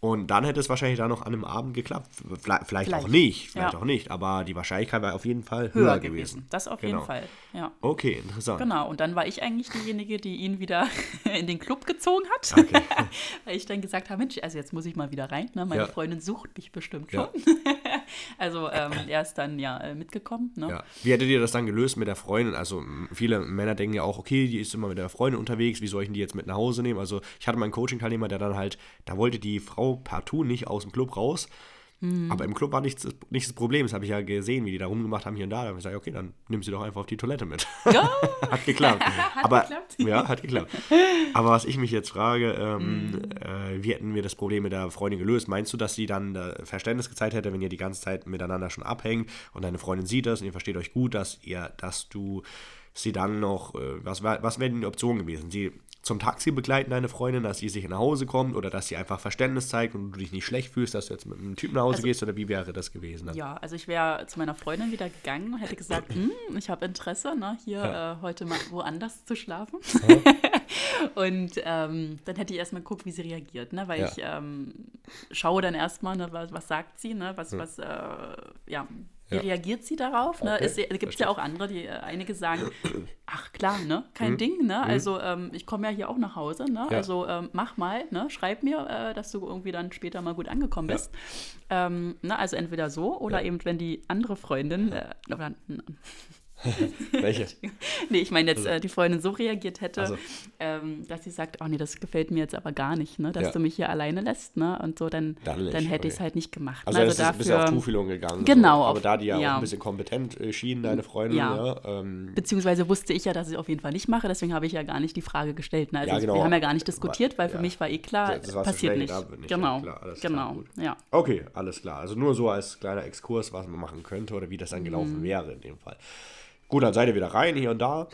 Und dann hätte es wahrscheinlich da noch an einem Abend geklappt. Vielleicht, vielleicht, auch nicht, vielleicht Ja. auch nicht, aber die Wahrscheinlichkeit war auf jeden Fall höher, höher gewesen. gewesen. Das auf Genau. jeden Fall. Ja. Okay, interessant. Genau, und dann war ich eigentlich diejenige, die ihn wieder in den Club gezogen hat. Okay. Weil ich dann gesagt habe, Mensch, also jetzt muss ich mal wieder rein. Ne? Meine Ja. Freundin sucht mich bestimmt schon. Ja. also ähm, er ist dann ja äh, mitgekommen. Ne? Ja. Wie hättet ihr das dann gelöst mit der Freundin? Also viele Männer denken ja auch, okay, die ist immer mit der Freundin unterwegs, wie soll ich die jetzt mit nach Hause nehmen? Also ich hatte meinen Coaching-Teilnehmer, der dann halt, da wollte die Frau partout nicht aus dem Club raus. Hm. Aber im Club war nichts, nicht das Problem. Das habe ich ja gesehen, wie die da rumgemacht haben hier und da. Da habe ich gesagt, okay, dann nimm sie doch einfach auf die Toilette mit. Ja. hat geklappt. Hat Aber, geklappt. Ja, hat geklappt. Aber was ich mich jetzt frage, ähm, Mhm. äh, wie hätten wir das Problem mit der Freundin gelöst? Meinst du, dass sie dann äh, Verständnis gezeigt hätte, wenn ihr die ganze Zeit miteinander schon abhängt und deine Freundin sieht das und ihr versteht euch gut, dass ihr, dass du sie dann noch, äh, was, was wäre denn die Option gewesen? Sie zum Taxi begleiten, deine Freundin, dass sie sich nach Hause kommt oder dass sie einfach Verständnis zeigt und du dich nicht schlecht fühlst, dass du jetzt mit einem Typen nach Hause Also- gehst oder wie wäre das gewesen? Dann? Ja, also ich wäre zu meiner Freundin wieder gegangen und hätte gesagt, hm, ich habe Interesse, ne, hier Ja. äh, heute mal woanders zu schlafen. und ähm, dann hätte ich erstmal geguckt, wie sie reagiert, ne, weil Ja. ich ähm, schaue dann erstmal, ne, was, was sagt sie, ne, was, was, äh, ja, wie Ja. reagiert sie darauf? Ne? Okay, Es gibt ja auch andere, die äh, einige sagen, ach klar, ne, kein Ding, ne? Also ähm, ich komme ja hier auch nach Hause, ne? Ja. Also ähm, mach mal, ne? Schreib mir, äh, dass du irgendwie dann später mal gut angekommen bist. Ähm, ne? Also entweder so oder Ja. eben, wenn die andere Freundin, äh, oder, Welche? nee, ich meine jetzt äh, die Freundin so reagiert hätte, Also. ähm, dass sie sagt, oh nee, das gefällt mir jetzt aber gar nicht, ne? Dass Ja. du mich hier alleine lässt, ne? Und so, dann, Dann dann, hätte ich es okay. halt nicht gemacht. Also, ne? es ist ein bisschen auf Tuchfühlung gegangen. Genau, So. Aber auf- da die ja, auch ja. ein bisschen kompetent äh, schien, deine Freundin, Ja. ja, ähm, Beziehungsweise wusste ich ja, dass ich es auf jeden Fall nicht mache, deswegen habe ich ja gar nicht die Frage gestellt. Ne? Also Ja, genau. wir haben ja gar nicht diskutiert, weil für mich war eh klar, Das war passiert nicht. nicht, Genau, klar, klar, genau, gut. ja. Okay, alles klar. Also nur so als kleiner Exkurs, was man machen könnte oder wie das dann Mhm. gelaufen wäre in dem Fall. Gut, dann seid ihr wieder rein, hier und da.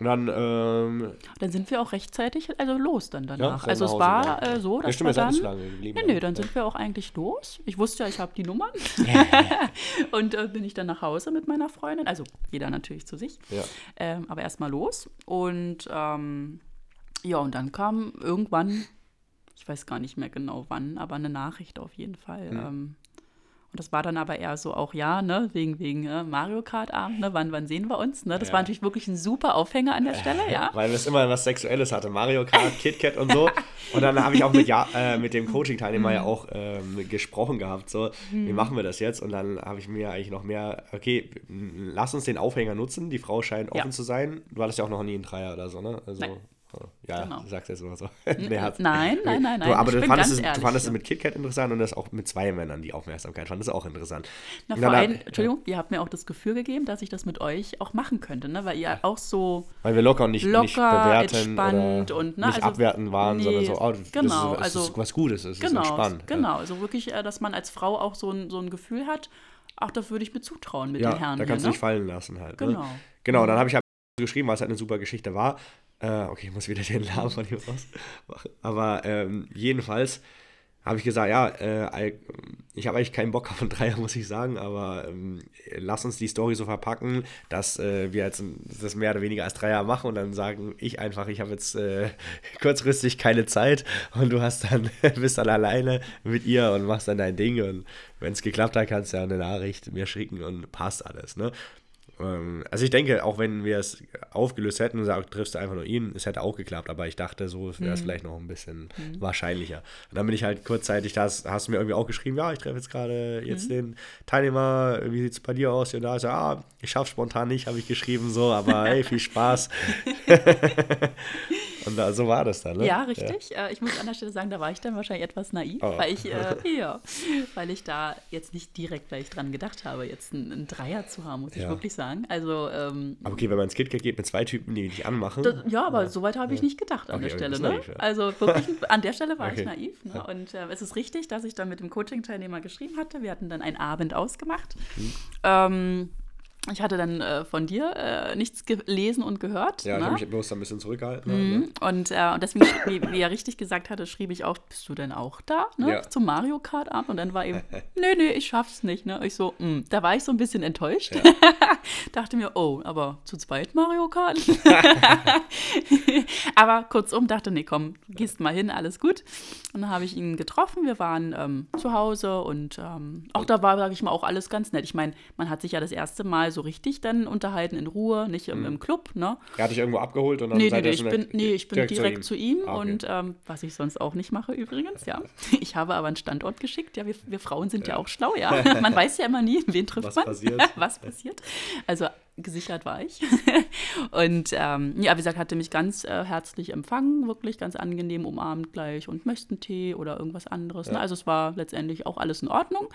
Und dann, ähm, Dann sind wir auch rechtzeitig also los dann danach. seid also es Hause war äh, so, Ja, dass stimmt, wir dann... lange geblieben, Nee, nee, ja. dann sind wir auch eigentlich los. Ich wusste ja, ich habe die Nummern. und äh, bin ich dann nach Hause mit meiner Freundin. Also jeder natürlich zu sich. Ja. Ähm, aber erstmal los. Und ähm, ja, und dann kam irgendwann, ich weiß gar nicht mehr genau wann, aber eine Nachricht auf jeden Fall. Hm. Ähm, und das war dann aber eher so auch, ja, ne, wegen, wegen äh, Mario Kart Abend, ne, wann, wann sehen wir uns, ne? Das Ja. war natürlich wirklich ein super Aufhänger an der Stelle, ja. weil es immer was Sexuelles hatte. Mario Kart, KitKat und so. Und dann habe ich auch mit, ja, äh, mit dem Coaching-Teilnehmer Mhm. ja auch ähm, gesprochen gehabt, so, wie machen wir das jetzt? Und dann habe ich mir eigentlich noch mehr, okay, lass uns den Aufhänger nutzen. Die Frau scheint Ja. offen zu sein. Du hattest ja auch noch nie einen Dreier oder so, ne? Also, Nein. Ja, Genau. du sagst jetzt immer so. Nee, hat's- Nein, nein, nein, Du, nein. aber du fandest, es, du ehrlich fandest es hier. mit KitKat interessant und das auch mit zwei Männern die Aufmerksamkeit fand. Das ist auch interessant. Na, vor allem, Entschuldigung, ihr habt mir auch das Gefühl gegeben, dass ich das mit euch auch machen könnte, ne? weil ihr auch so Weil wir locker und nicht, locker, nicht bewerten entspannt oder und, ne, nicht also- abwerten waren, sondern nee, so, oh, genau, ist, das ist also- was Gutes, ist genau, entspannt. genau, also wirklich, äh, dass man als Frau auch so ein, so ein Gefühl hat, ach, das würde ich mir zutrauen mit Ja, den Herren da hier, kannst du ne? dich fallen lassen halt. Genau. Ne? Genau, dann habe ich halt geschrieben, weil es halt eine super Geschichte war. Äh, okay, ich muss wieder den Namen von ihm raus machen. Aber ähm, jedenfalls habe ich gesagt, ja, äh, ich habe eigentlich keinen Bock auf einen Dreier, muss ich sagen, aber ähm, lass uns die Story so verpacken, dass äh, wir jetzt das mehr oder weniger als Dreier machen und dann sagen ich einfach, ich habe jetzt äh, kurzfristig keine Zeit und du hast dann, bist dann alleine mit ihr und machst dann dein Ding und wenn es geklappt hat, kannst du ja eine Nachricht mir schicken und passt alles, ne? Ähm, Also ich denke, auch wenn wir es aufgelöst hätten und sagst, triffst du einfach nur ihn, es hätte auch geklappt, aber ich dachte, so wäre es vielleicht noch ein bisschen wahrscheinlicher. Und dann bin ich halt kurzzeitig, da hast, du mir irgendwie auch geschrieben, ja, ich treffe jetzt gerade jetzt den Teilnehmer, wie sieht es bei dir aus? Und da ist er, ah, ich schaffe spontan nicht, habe ich geschrieben, so, aber hey, viel Spaß. und da, so war das dann, ne? Ja, richtig. Äh, ich muss an der Stelle sagen, da war ich dann wahrscheinlich etwas naiv, Oh. weil ich, äh, ja, weil ich da jetzt nicht direkt gleich dran gedacht habe, jetzt einen, einen Dreier zu haben, muss ich Ja. wirklich sagen. Also, ähm, Aber okay, wenn man ins KitKat geht mit zwei Typen, die dich anmachen. das, ja, aber so weit habe ich nicht gedacht an Okay, der Stelle. Ne? naiv, ja. Also wirklich, an der Stelle war Okay. ich naiv. Ne? Und äh, es ist richtig, dass ich dann mit dem Coaching-Teilnehmer geschrieben hatte. Wir hatten dann einen Abend ausgemacht. Mhm. Ähm, ich hatte dann äh, von dir äh, nichts gelesen und gehört. Ja, ne? ich habe mich bloß ein bisschen zurückgehalten. Mhm. Ne? Und, äh, und deswegen, wie, wie er richtig gesagt hatte, schrieb ich auch, bist du denn auch da? Ne? Ja. Zum Mario Kart Abend. Und dann war eben, nee, nee, ich schaff's nicht. Ne? Ich so, mh. da war ich so ein bisschen enttäuscht. Dachte mir, oh, aber zu zweit Mario Kart? aber kurzum dachte, nee, komm, gehst mal hin, alles gut. Und dann habe ich ihn getroffen. Wir waren ähm, zu Hause und ähm, auch da war, sage ich mal, auch alles ganz nett. Ich meine, man hat sich ja das erste Mal so richtig dann unterhalten in Ruhe, nicht im, im Club, ne? Er hat dich irgendwo abgeholt und dann Nee, nee, nee, ich bin, nee, ich bin direkt, zu ihm, Ah, okay. und ähm, was ich sonst auch nicht mache übrigens, ja. Ich habe aber einen Standort geschickt, ja, wir, wir Frauen sind ja. auch schlau, ja. Man weiß ja immer nie, wen trifft Was man. passiert. was passiert. Also gesichert war ich. und ähm, ja, wie gesagt, hatte mich ganz äh, herzlich empfangen, wirklich ganz angenehm umarmt gleich und möchten Tee oder irgendwas anderes. Ne? Also es war letztendlich auch alles in Ordnung.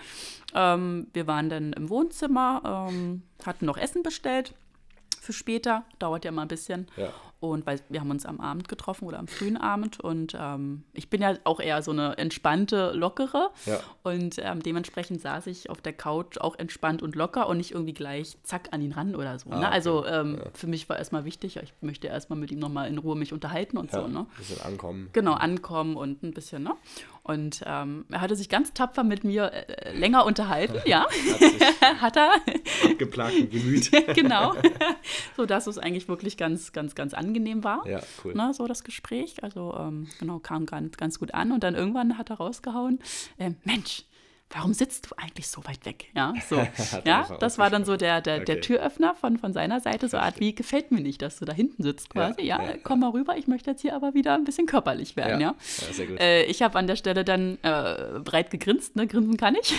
Ähm, wir waren dann im Wohnzimmer, ähm, hatten noch Essen bestellt für später, dauert ja mal ein bisschen. Ja. Und weil wir haben uns am Abend getroffen oder am frühen Abend und ähm, ich bin ja auch eher so eine entspannte, lockere Ja. und ähm, dementsprechend saß ich auf der Couch auch entspannt und locker und nicht irgendwie gleich zack an ihn ran oder so. Ah, ne? okay. Also ähm, für mich war erstmal wichtig, ich möchte erstmal mit ihm nochmal in Ruhe mich unterhalten und Ja, so. Ne? bisschen ankommen. Genau, ankommen und ein bisschen, ne? Und ähm, er hatte sich ganz tapfer mit mir äh, länger unterhalten, ja. Hat er. Geplagten Gemüt. genau. so dass es eigentlich wirklich ganz, ganz, ganz angenehm war. Ja, cool. Ne, so das Gespräch. Also ähm, genau, kam ganz, ganz gut an. Und dann irgendwann hat er rausgehauen, ähm, Mensch, warum sitzt du eigentlich so weit weg? Ja, so. ja, das war dann so der, der, der Okay. Türöffner von, von seiner Seite. So Art, wie gefällt mir nicht, dass du da hinten sitzt quasi. Ja, Ja, ja. komm mal rüber, ich möchte jetzt hier aber wieder ein bisschen körperlich werden, ja. ja sehr gut. Äh, ich habe an der Stelle dann äh, breit gegrinst, ne? Grinsen kann ich.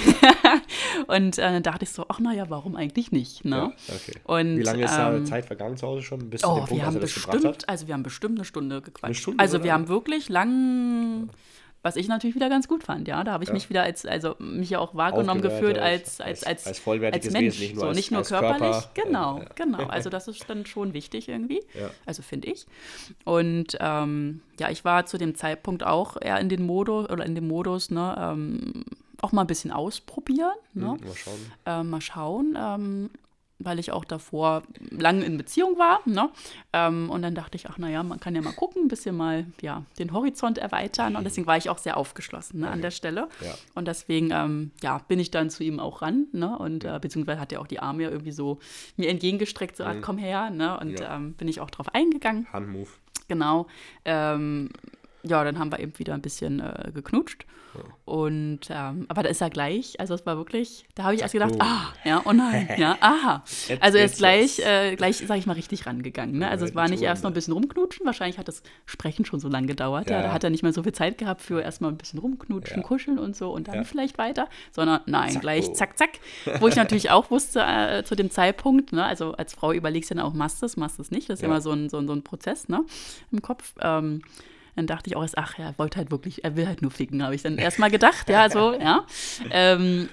und äh, dann dachte ich so, ach naja, warum eigentlich nicht? Ne? ja, okay. Und, Wie lange ist da ähm, Zeit vergangen zu Hause schon? Bis Oh, Punkt, wir haben bestimmt, also wir haben bestimmt eine Stunde gequatscht. Eine Stunde also sogar? wir haben wirklich lang, was ich natürlich wieder ganz gut fand, ja. Da habe ich Ja. mich wieder als, also mich ja auch wahrgenommen gefühlt als, als, als, als vollwertiges Mensch, Wesen, nicht nur so als- nicht nur als körperlich, Körper. genau, genau. Also das ist dann schon wichtig irgendwie, Ja. also finde ich. Und ähm, ja, ich war zu dem Zeitpunkt auch eher in den Modus oder in dem Modus, ne, ähm, auch mal ein bisschen ausprobieren, ne? Hm, mal schauen. äh, mal schauen, ähm, weil ich auch davor lange in Beziehung war. Ne? Ähm, und dann dachte ich, ach naja, man kann ja mal gucken, ein bisschen mal ja, den Horizont erweitern. Und deswegen war ich auch sehr aufgeschlossen ne, an der Stelle. Ja. Und deswegen ähm, ja, bin ich dann zu ihm auch ran. Ne? Und äh, beziehungsweise hat er auch die Arme ja irgendwie so mir entgegengestreckt, so, ah, komm her. Ne? Und Ja. ähm, bin ich auch drauf eingegangen. Handmove. Genau. Ähm, ja, dann haben wir eben wieder ein bisschen äh, geknutscht. Und ähm, aber da ist er gleich, also es war wirklich, da habe ich erst gedacht, boom. ah, ja, oh nein, ja, aha. Also er ist gleich, äh, gleich, sag ich mal, richtig rangegangen. Ne? Also es war nicht erst noch ein bisschen rumknutschen, wahrscheinlich hat das Sprechen schon so lange gedauert. Ja. Ja. Da hat er nicht mehr so viel Zeit gehabt für erstmal ein bisschen rumknutschen, Ja. kuscheln und so und dann Ja. vielleicht weiter, sondern nein, Zack, gleich boom. zack, zack. Wo ich natürlich auch wusste äh, zu dem Zeitpunkt, ne? also als Frau überlegst du dann auch, machst du es, machst du es nicht. Das ist Ja. immer so ein, so, ein, so ein Prozess ne? im Kopf. Ähm, dann dachte ich auch erst, ach, er wollte halt wirklich, er will halt nur ficken, habe ich dann erstmal gedacht, ja, so, ja. Ähm,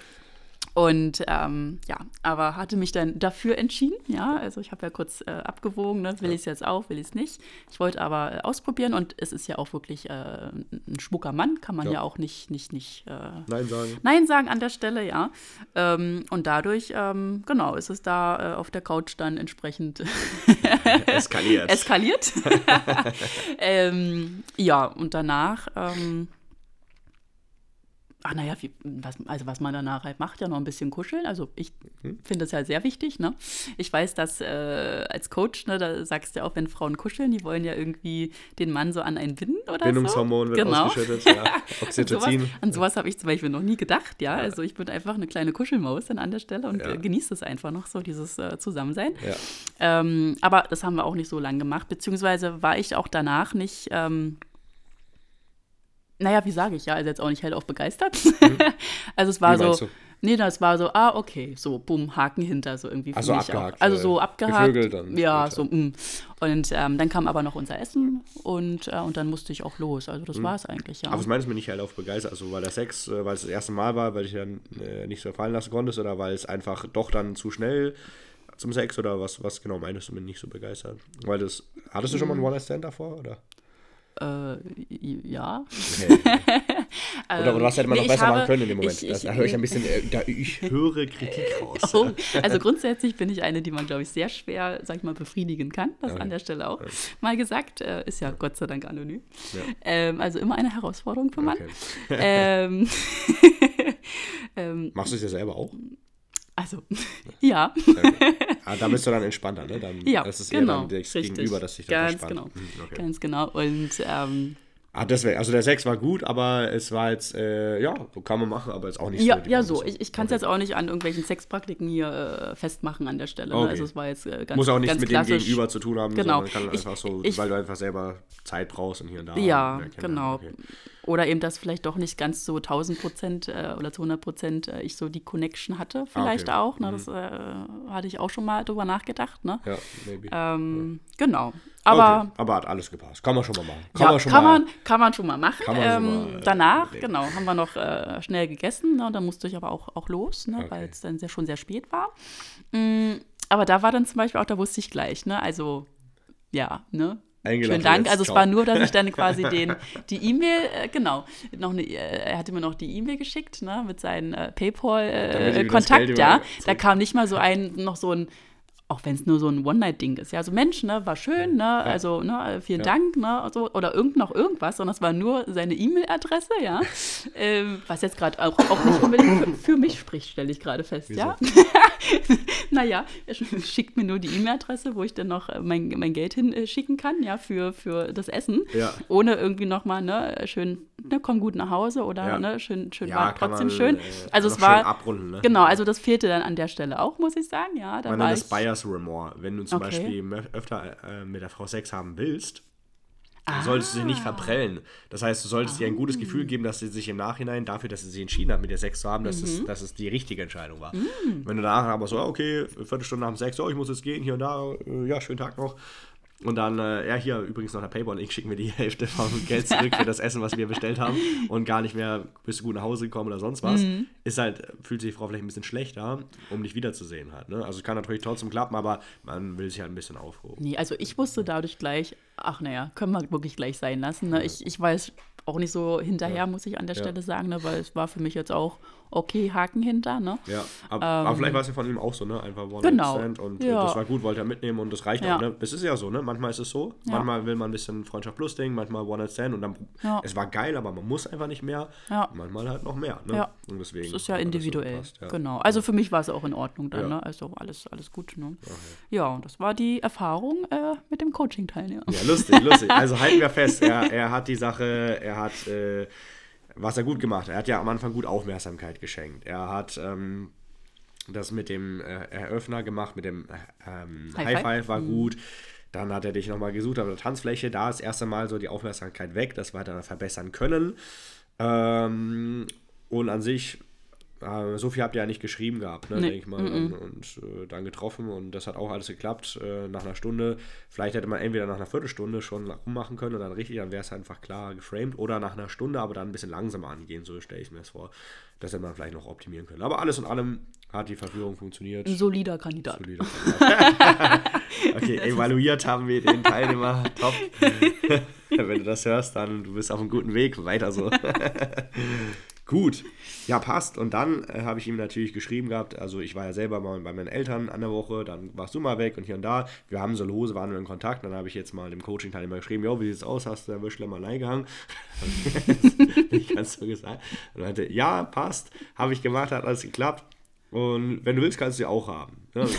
und ähm, ja, aber hatte mich dann dafür entschieden, ja. Also ich habe ja kurz äh, abgewogen, ne? will ich es jetzt auch, will ich es nicht. Ich wollte aber äh, ausprobieren und es ist ja auch wirklich äh, ein schmucker Mann, kann man ja, Ja. auch nicht, nicht, nicht äh, Nein sagen. Nein sagen an der Stelle, ja. Ähm, und dadurch, ähm, genau, ist es da äh, auf der Couch dann entsprechend Eskaliert. eskaliert. ähm, ja, und danach, ähm, ach naja, wie, was, also was man danach halt macht, ja noch ein bisschen kuscheln. Also ich Mhm. finde das ja sehr wichtig. Ne? Ich weiß, dass äh, als Coach, ne, da sagst du ja auch, wenn Frauen kuscheln, die wollen ja irgendwie den Mann so an einen binden oder Bindungshormon so. wird genau. ausgeschüttet. Ja. An sowas, Oxytocin. an sowas habe ich zum Beispiel noch nie gedacht, ja. Also ich bin einfach eine kleine Kuschelmaus dann an der Stelle und Ja. äh, genieße es einfach noch so, dieses äh, Zusammensein. Ja. Ähm, aber das haben wir auch nicht so lange gemacht, beziehungsweise war ich auch danach nicht, ähm, naja, wie sage ich ja, also jetzt auch nicht hellauf begeistert. also es war Mhm. So, du? nee, das war so, ah, okay, so, bumm, Haken hinter, so irgendwie Also abgehakt, auch. Also äh, so abgehakt. gevögelt dann Ja, später. so, mm. Und ähm, dann kam aber noch unser Essen und, äh, und dann musste ich auch los. Also das war es eigentlich, ja. Mhm. Aber was meinst du mit nicht auf begeistert? Also weil der Sex, äh, weil es das erste Mal war, weil ich dann äh, nicht so fallen lassen konntest oder weil es einfach doch dann zu schnell zum Sex oder was, was genau meinst du mit nicht so begeistert? Weil das, hattest du schon mal Mhm. einen One-Night-Stand davor oder? Äh, ja. Okay. oder, oder was hätte man nee, noch besser habe, machen können in dem Moment? Ich, ich, da höre ich ein bisschen, äh, da, ich höre Kritik raus. Oh, also grundsätzlich bin ich eine, die man, glaube ich, sehr schwer, sag ich mal, befriedigen kann. Das okay. an der Stelle auch. Okay. Mal gesagt, äh, ist ja Gott sei Dank anonym. Ja. Ähm, also immer eine Herausforderung für Mann. Ähm, ähm, Machst du es ja selber auch? Also, ja. Ah, da bist du dann entspannter, ne? Dann, ja, das ist genau, eher dann das Gegenüber, das sich dann Ganz genau. Hm, okay. Ganz genau. Und ähm, Ah, deswegen, also der 6 war gut, aber es war jetzt, äh, ja, kann man machen, aber jetzt auch nicht ja, so. Ja, so. Ich, ich kann es okay. jetzt auch nicht an irgendwelchen Sexpraktiken hier äh, festmachen an der Stelle. Ne? Okay. Also es war jetzt äh, ganz Muss auch nicht mit klassisch. dem Gegenüber zu tun haben, genau. sondern kann ich, einfach so, ich, weil du einfach selber Zeit brauchst und hier und da. Ja, genau. Okay. Oder eben, dass vielleicht doch nicht ganz so 1000 Prozent äh, oder zu 100 Prozent äh, ich so die Connection hatte, vielleicht ah, okay. auch. Ne? Mhm. Das äh, hatte ich auch schon mal drüber nachgedacht. Ne? Ja, maybe. Ähm, ja. Genau. Aber, okay. aber hat alles gepasst. Kann man schon mal machen. Kann, ja, man, schon kann, mal, man, kann man schon mal machen. Ähm, mal, danach, reden. genau, haben wir noch äh, schnell gegessen. Ne? Da musste ich aber auch, auch los, ne? weil es dann sehr, schon sehr spät war. Mhm, aber da war dann zum Beispiel auch, da wusste ich gleich, ne? Also, ja, ne? Vielen Dank. Also es war nur, dass ich dann quasi den, die E-Mail, äh, genau, noch eine, äh, er hatte mir noch die E-Mail geschickt, ne, mit seinem äh, PayPal-Kontakt, äh, ja. Da kam nicht mal so ein, noch so ein, auch wenn es nur so ein One-Night-Ding ist. Ja, so Mensch, ne, war schön, ne, ja. also, ne, vielen ja. Dank, ne, so, oder irgend noch irgendwas, sondern es war nur seine E-Mail-Adresse, ja. ähm, was jetzt gerade auch, auch nicht unbedingt für, für mich spricht, stelle ich gerade fest, Wieso? ja. naja, er schickt mir nur die E-Mail-Adresse, wo ich dann noch äh, mein, mein Geld hinschicken kann, ja, für, für das Essen. Ja. Ohne irgendwie nochmal, ne, schön, ne, komm gut nach Hause oder, ne, schön, schön war trotzdem man, schön. Äh, also es war, abrunden, ne? genau, also das fehlte dann an der Stelle auch, muss ich sagen, ja. Da man nennt Buyer's Remore. Wenn du zum okay. Beispiel öfter äh, mit der Frau Sex haben willst, Ah. solltest du sie nicht verprellen. Das heißt, du solltest ah. ihr ein gutes Gefühl geben, dass sie sich im Nachhinein dafür, dass sie sich entschieden hat, mit dir Sex zu haben, dass, mhm. es, dass es die richtige Entscheidung war. Mhm. Wenn du danach aber so, okay, Viertelstunde nach dem Sex, oh, ich muss jetzt gehen, hier und da, äh, ja, schönen Tag noch, und dann, äh, ja, hier übrigens noch der Paypal-Link, schicken wir die Hälfte vom Geld zurück für das Essen, was wir bestellt haben und gar nicht mehr bist du gut nach Hause gekommen oder sonst was. Mhm. Ist halt, fühlt sich die Frau vielleicht ein bisschen schlechter, um dich wiederzusehen halt. Ne? Also es kann natürlich trotzdem klappen, aber man will sich halt ein bisschen aufholen. Nee, also ich wusste dadurch gleich, ach naja, können wir wirklich gleich sein lassen. Ne? Ich, ich weiß auch nicht so hinterher, ja. muss ich an der ja. Stelle sagen, ne? weil es war für mich jetzt auch okay, Haken hinter, ne? Ja, aber, ähm, aber vielleicht war es ja von ihm auch so, ne? Einfach One genau. Stand und ja. das war gut, wollte er mitnehmen und das reicht ja. auch, ne? Das ist ja so, ne? Manchmal ist es so, ja. manchmal will man ein bisschen Freundschaft plus Ding, manchmal One Stand und dann, es war geil, aber man muss einfach nicht mehr, manchmal halt noch mehr, ne? Ja. Und deswegen. Das ist ja individuell, so genau. Also für mich war es auch in Ordnung dann, ne? Also alles, alles gut, ne? Okay. Ja, und das war die Erfahrung äh, mit dem Coaching-Teilnehmer. Ja, lustig, lustig. Also halten wir fest, er, er hat die Sache, er hat äh, was er gut gemacht hat. Er hat ja am Anfang gut Aufmerksamkeit geschenkt. Er hat ähm, das mit dem äh, Eröffner gemacht, mit dem äh, ähm, High, High Five war mhm. gut. Dann hat er dich nochmal gesucht auf der Tanzfläche. Da ist erst einmal so die Aufmerksamkeit weg, das wir dann verbessern können. Ähm, und an sich so viel habt ihr ja nicht geschrieben gehabt, ne, nee. denke ich mal. Mm -mm. Und, und äh, dann getroffen und das hat auch alles geklappt. Äh, nach einer Stunde, vielleicht hätte man entweder nach einer Viertelstunde schon rummachen können und dann richtig, dann wäre es einfach klar geframed. Oder nach einer Stunde, aber dann ein bisschen langsamer angehen, so stelle ich mir das vor. Das hätte man vielleicht noch optimieren können. Aber alles in allem hat die Verführung funktioniert. Ein solider Kandidat. Solider Kandidat. okay, evaluiert haben wir den Teilnehmer. Top. Wenn du das hörst, dann du bist auf einem guten Weg. Weiter so. Gut, ja, passt. Und dann äh, habe ich ihm natürlich geschrieben gehabt, also ich war ja selber mal bei meinen Eltern an der Woche, dann warst du mal weg und hier und da. Wir haben so lose, waren wir in Kontakt. Dann habe ich jetzt mal dem Coaching-Teilnehmer geschrieben, jo, wie sieht's aus? Hast du der Wäschle mal reingehangen? ich ganz so gesagt. Und meinte, ja, passt. Habe ich gemacht, hat alles geklappt. Und wenn du willst, kannst du sie auch haben. Ja, ich,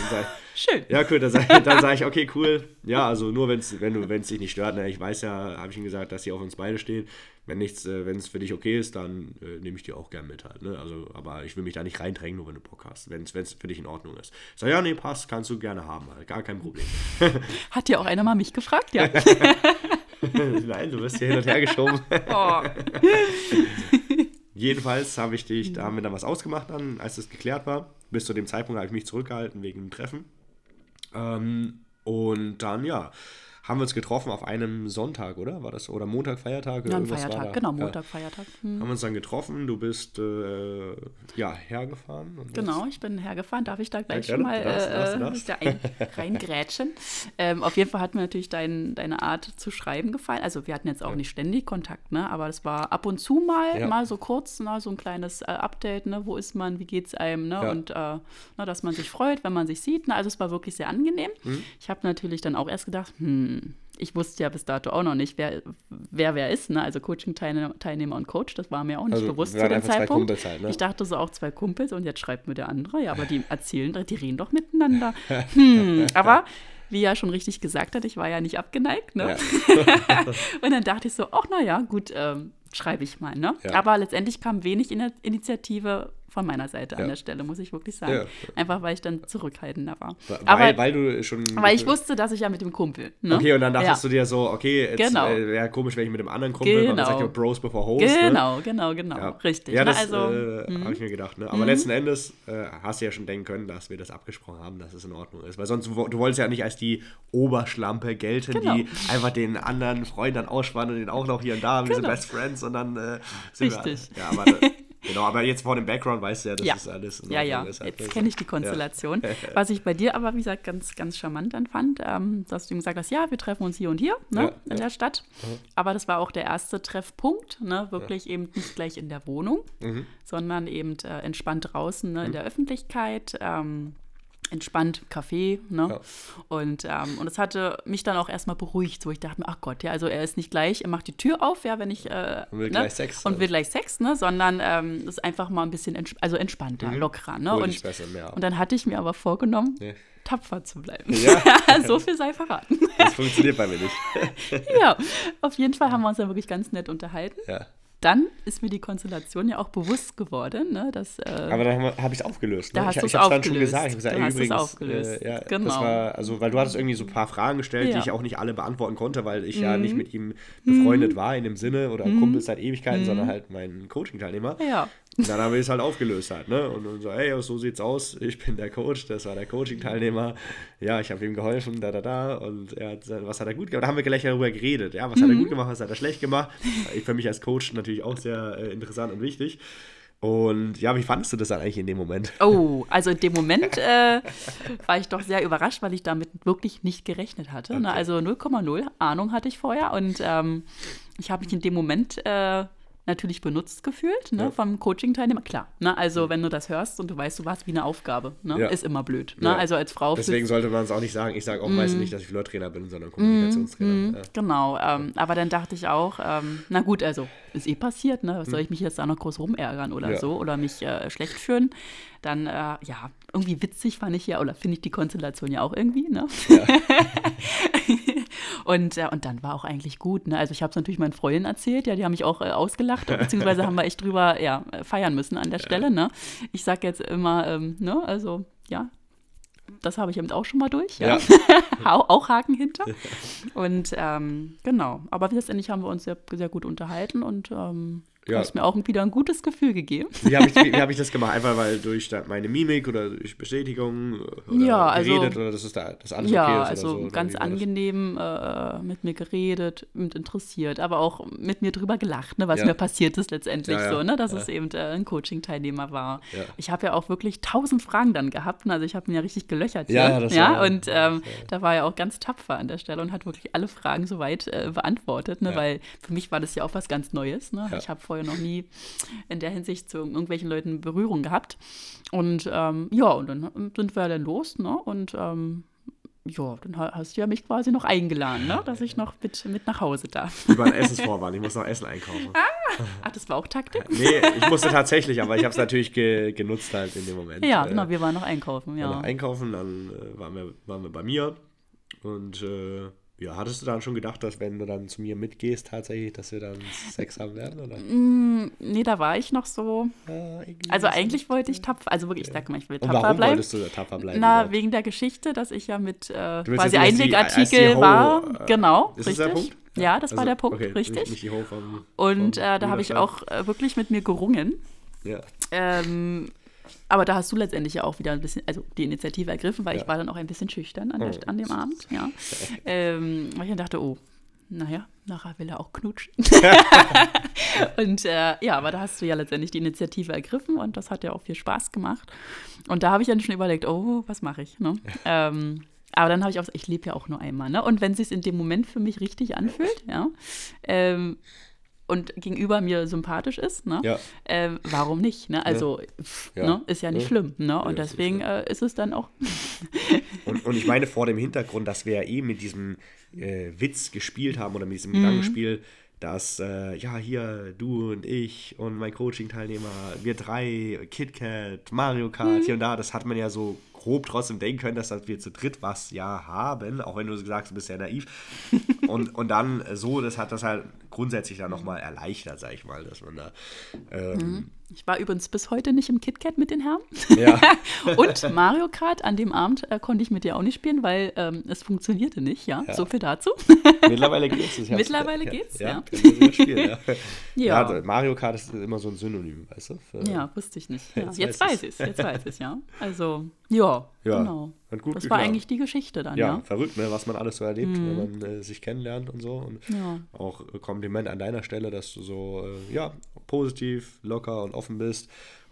Schön. Ja, cool. Dann sage sag ich, okay, cool. Ja, also nur wenn's, wenn es dich nicht stört. Ne? Ich weiß ja, habe ich ihm gesagt, dass sie auf uns beide stehen. Wenn nichts, äh, wenn es für dich okay ist, dann äh, nehme ich dir auch gern mit halt. Ne? Also, aber ich will mich da nicht reindrängen, nur wenn du Bock hast. Wenn es für dich in Ordnung ist. Ich sage, ja, nee, passt, kannst du gerne haben. Halt. Gar kein Problem. Hat dir auch einer mal mich gefragt, ja? Nein, du wirst hier hin und her geschoben. Oh. Jedenfalls habe ich dich, da haben wir dann was ausgemacht dann, als es geklärt war. Bis zu dem Zeitpunkt habe ich mich zurückgehalten wegen dem Treffen. Ähm, und dann, ja, haben wir uns getroffen auf einem Sonntag, oder? War das? Oder Montag, Feiertag? Ja, ein Feiertag, genau, Montag, ja. Feiertag. Hm. Haben wir uns dann getroffen, du bist äh, ja hergefahren. genau, ich bin hergefahren, darf ich da gleich ja, schon mal das, das, das. Äh, reingrätschen. ähm, auf jeden Fall hat mir natürlich dein, deine Art zu schreiben gefallen. Also wir hatten jetzt auch nicht ständig Kontakt, ne? aber es war ab und zu mal, mal so kurz, ne? so ein kleines äh, Update, ne? wo ist man, wie geht es einem ne? und äh, ne, dass man sich freut, wenn man sich sieht. Ne? Also es war wirklich sehr angenehm. Mhm. Ich habe natürlich dann auch erst gedacht, hm, ich wusste ja bis dato auch noch nicht, wer wer, wer ist, ne? also Coaching-Teilnehmer und Coach, das war mir auch nicht also, bewusst zu dem Zeitpunkt. Halt, ne? Ich dachte so auch zwei Kumpels und jetzt schreibt mir der andere, ja, aber die erzählen, die reden doch miteinander. Hm, aber wie er schon richtig gesagt hat, ich war ja nicht abgeneigt. Ne? Ja. und dann dachte ich so, ach naja, gut, ähm, schreibe ich mal. Ne? Ja. Aber letztendlich kam wenig Initiative von meiner Seite ja. an der Stelle, muss ich wirklich sagen. Ja. Einfach weil ich dann zurückhaltender war. Weil, Aber, weil du schon. Weil ich wusste, dass ich ja mit dem Kumpel. Ne? Okay, und dann dachtest ja. du dir so, okay, jetzt genau. äh, wäre komisch, wenn ich mit dem anderen Kumpel, genau. weil man sagt ja Bros before Host. Genau, ne? genau, genau. Richtig. Ja, ne? das also, äh, habe ich mir gedacht. Ne? Aber mhm. letzten Endes äh, hast du ja schon denken können, dass wir das abgesprochen haben, dass es in Ordnung ist. Weil sonst, du wolltest ja nicht als die Oberschlampe gelten, genau. die einfach den anderen Freund dann ausspannen und den auch noch hier und da, wir sind genau. Best Friends und dann äh, sind Richtig. wir. Ja, aber Genau, aber jetzt vor dem Background weißt du ja, das ja. ist alles. Ja, ja, jetzt kenne ich die Konstellation. Ja. Was ich bei dir aber, wie gesagt, ganz, ganz charmant dann fand, ähm, dass du ihm gesagt hast, ja, wir treffen uns hier und hier ne, ja, in der Stadt. Mhm. Aber das war auch der erste Treffpunkt, ne, wirklich eben nicht gleich in der Wohnung, mhm. sondern eben äh, entspannt draußen ne, mhm. in der Öffentlichkeit. Ähm, entspannt Kaffee. Ne? Ja. Und, ähm, und es hatte mich dann auch erstmal beruhigt, so ich dachte mir, ach Gott, ja, also er ist nicht gleich, er macht die Tür auf, ja, wenn ich äh, und will ne? gleich Sex. Und will gleich Sex, ne? Sondern ähm, ist einfach mal ein bisschen ents also entspannter, mhm. lockerer. Ne? Und, besser, und dann hatte ich mir aber vorgenommen, nee. tapfer zu bleiben. Ja. so viel sei verraten. Das funktioniert bei mir nicht. ja, auf jeden Fall haben wir uns ja wirklich ganz nett unterhalten. Ja dann ist mir die Konstellation ja auch bewusst geworden. Ne, dass, äh, Aber dann habe ich es aufgelöst. Ne? Da hast ich ich habe es dann schon gesagt. Ich habe gesagt, ey, übrigens, aufgelöst. Äh, ja, genau. war, also, weil du hattest irgendwie so ein paar Fragen gestellt, ja. die ich auch nicht alle beantworten konnte, weil ich mhm. ja nicht mit ihm befreundet mhm. war in dem Sinne oder mhm. Kumpel seit Ewigkeiten, mhm. sondern halt mein Coaching-Teilnehmer. Ja. Und dann haben wir es halt aufgelöst halt, ne? Und, und so, hey, so sieht's aus, ich bin der Coach, das war der Coaching-Teilnehmer, ja, ich habe ihm geholfen, da, da, da, und er hat, was hat er gut gemacht? Da haben wir gleich darüber geredet, ja, was mhm. hat er mhm. gut gemacht, was hat er schlecht gemacht? Ich für mich als Coach natürlich auch sehr äh, interessant und wichtig. Und ja, wie fandest du das dann eigentlich in dem Moment? Oh, also in dem Moment äh, war ich doch sehr überrascht, weil ich damit wirklich nicht gerechnet hatte. Ne? Okay. Ne? Also 0,0 Ahnung hatte ich vorher und ähm, ich habe mich in dem Moment äh, natürlich benutzt gefühlt ne, ja. vom Coaching-Teilnehmer. Klar, ne, also wenn du das hörst und du weißt, du warst wie eine Aufgabe, ne, ja. ist immer blöd. Ne? Ja. Also als Frau. Deswegen sollte man es auch nicht sagen. Ich sage auch mm. meistens nicht, dass ich Flirt-Trainer bin, sondern Kommunikationstrainer. Mm, genau, ähm, aber dann dachte ich auch, ähm, na gut, also ist eh passiert, ne? Was soll mhm. ich mich jetzt da noch groß rumärgern oder so oder mich äh, schlecht führen? Dann, äh, ja, irgendwie witzig fand ich ja, oder finde ich die Konstellation ja auch irgendwie, ne? Ja. und, äh, und dann war auch eigentlich gut, ne? Also ich habe es natürlich meinen Freunden erzählt, ja, die haben mich auch äh, ausgelacht, beziehungsweise haben wir echt drüber, ja, feiern müssen an der Stelle, ne? Ich sage jetzt immer, ähm, ne, also, ja, das habe ich eben auch schon mal durch. Ja. ja. auch Haken hinter. Und ähm, genau, aber letztendlich haben wir uns sehr, sehr gut unterhalten und ähm, ja. hast mir auch wieder ein gutes Gefühl gegeben. Wie habe ich, hab ich das gemacht? Einfach weil durch meine Mimik oder durch Bestätigung oder ja, also, geredet oder das ist da das alles ja, okay ist also so, ganz angenehm äh, mit mir geredet und interessiert, aber auch mit mir drüber gelacht, ne, was ja. mir passiert ist letztendlich ja, so, ne, dass es eben äh, ein Coaching-Teilnehmer war. Ich habe ja auch wirklich tausend Fragen dann gehabt, ne, also ich habe ihn ja richtig gelöchert. Ja, das ja, und ähm, da war er auch ganz tapfer an der Stelle und hat wirklich alle Fragen soweit äh, beantwortet, ne, weil für mich war das ja auch was ganz Neues. Ne? Ich habe vorher noch nie in der Hinsicht zu irgendwelchen Leuten Berührung gehabt. Und ähm, ja, und dann sind wir dann los, ne? Und ähm, ja, dann hast du ja mich quasi noch eingeladen, ne? dass ich noch mit, mit nach Hause darf. Über ein Essensvorwand, ich muss noch Essen einkaufen. Ah, ach, das war auch Taktik? nee, ich musste tatsächlich, aber ich habe es natürlich ge genutzt halt in dem Moment. Ja, genau, wir waren noch einkaufen, ja. Noch einkaufen, dann äh, waren, wir, waren wir bei mir und äh, ja, hattest du dann schon gedacht, dass wenn du dann zu mir mitgehst, tatsächlich, dass wir dann Sex haben werden? Oder? Mm, nee, da war ich noch so. Ja, also eigentlich wollte ich tapfer, also wirklich, ja. ich sag mal, ich will tapfer warum bleiben. wolltest du da tapfer bleiben? Na, überhaupt? wegen der Geschichte, dass ich ja mit äh, quasi Einwegartikel war. Äh, genau, ist richtig. Das der Punkt? Ja, das also, war der Punkt, okay, richtig. Nicht, nicht die Ho vom, Und äh, da habe ich auch äh, wirklich mit mir gerungen. Ja. Ähm, aber da hast du letztendlich ja auch wieder ein bisschen, also die Initiative ergriffen, weil ja. ich war dann auch ein bisschen schüchtern an, der, an dem Abend, ja. ähm, weil ich dann dachte, oh, naja, nachher will er auch knutschen. und äh, ja, aber da hast du ja letztendlich die Initiative ergriffen und das hat ja auch viel Spaß gemacht. Und da habe ich dann schon überlegt, oh, was mache ich? Ne? Ähm, aber dann habe ich auch gesagt, ich lebe ja auch nur einmal. Ne? Und wenn es sich in dem Moment für mich richtig anfühlt, ja, ähm, und gegenüber mir sympathisch ist, ne? Ja. Äh, warum nicht? Ne? Also pff, ja. Ne? ist ja nicht ja. schlimm. Ne? Und deswegen äh, ist es dann auch. und, und ich meine vor dem Hintergrund, dass wir ja eh mit diesem äh, Witz gespielt haben oder mit diesem mhm. Gedankenspiel, dass äh, ja hier du und ich und mein Coaching-Teilnehmer, wir drei, KitKat, Mario Kart mhm. hier und da, das hat man ja so grob trotzdem denken können, dass wir zu dritt was ja haben, auch wenn du sagst, du bist ja naiv. und, und dann so, das hat das halt grundsätzlich dann nochmal erleichtert, sag ich mal, dass man da. Ähm, mhm. ich war übrigens bis heute nicht im KitKat mit den Herren. Ja. und Mario Kart an dem Abend äh, konnte ich mit dir auch nicht spielen, weil ähm, es funktionierte nicht, ja? ja. So viel dazu. Mittlerweile geht's. Ich Mittlerweile geht's, ja. ja. Spielen, ja. ja. Also Mario Kart ist immer so ein Synonym, weißt du? Für, ja, wusste ich nicht. Jetzt, jetzt weiß ich es, jetzt weiß ich es, ja. Also, ja, genau. Hat gut das geklappt. war eigentlich die Geschichte dann, ja. Ja, verrückt, ne, was man alles so erlebt, mhm. wenn man äh, sich kennenlernt und so. Und auch äh, Kompliment an deiner Stelle, dass du so, äh, ja, positiv, locker und offen bist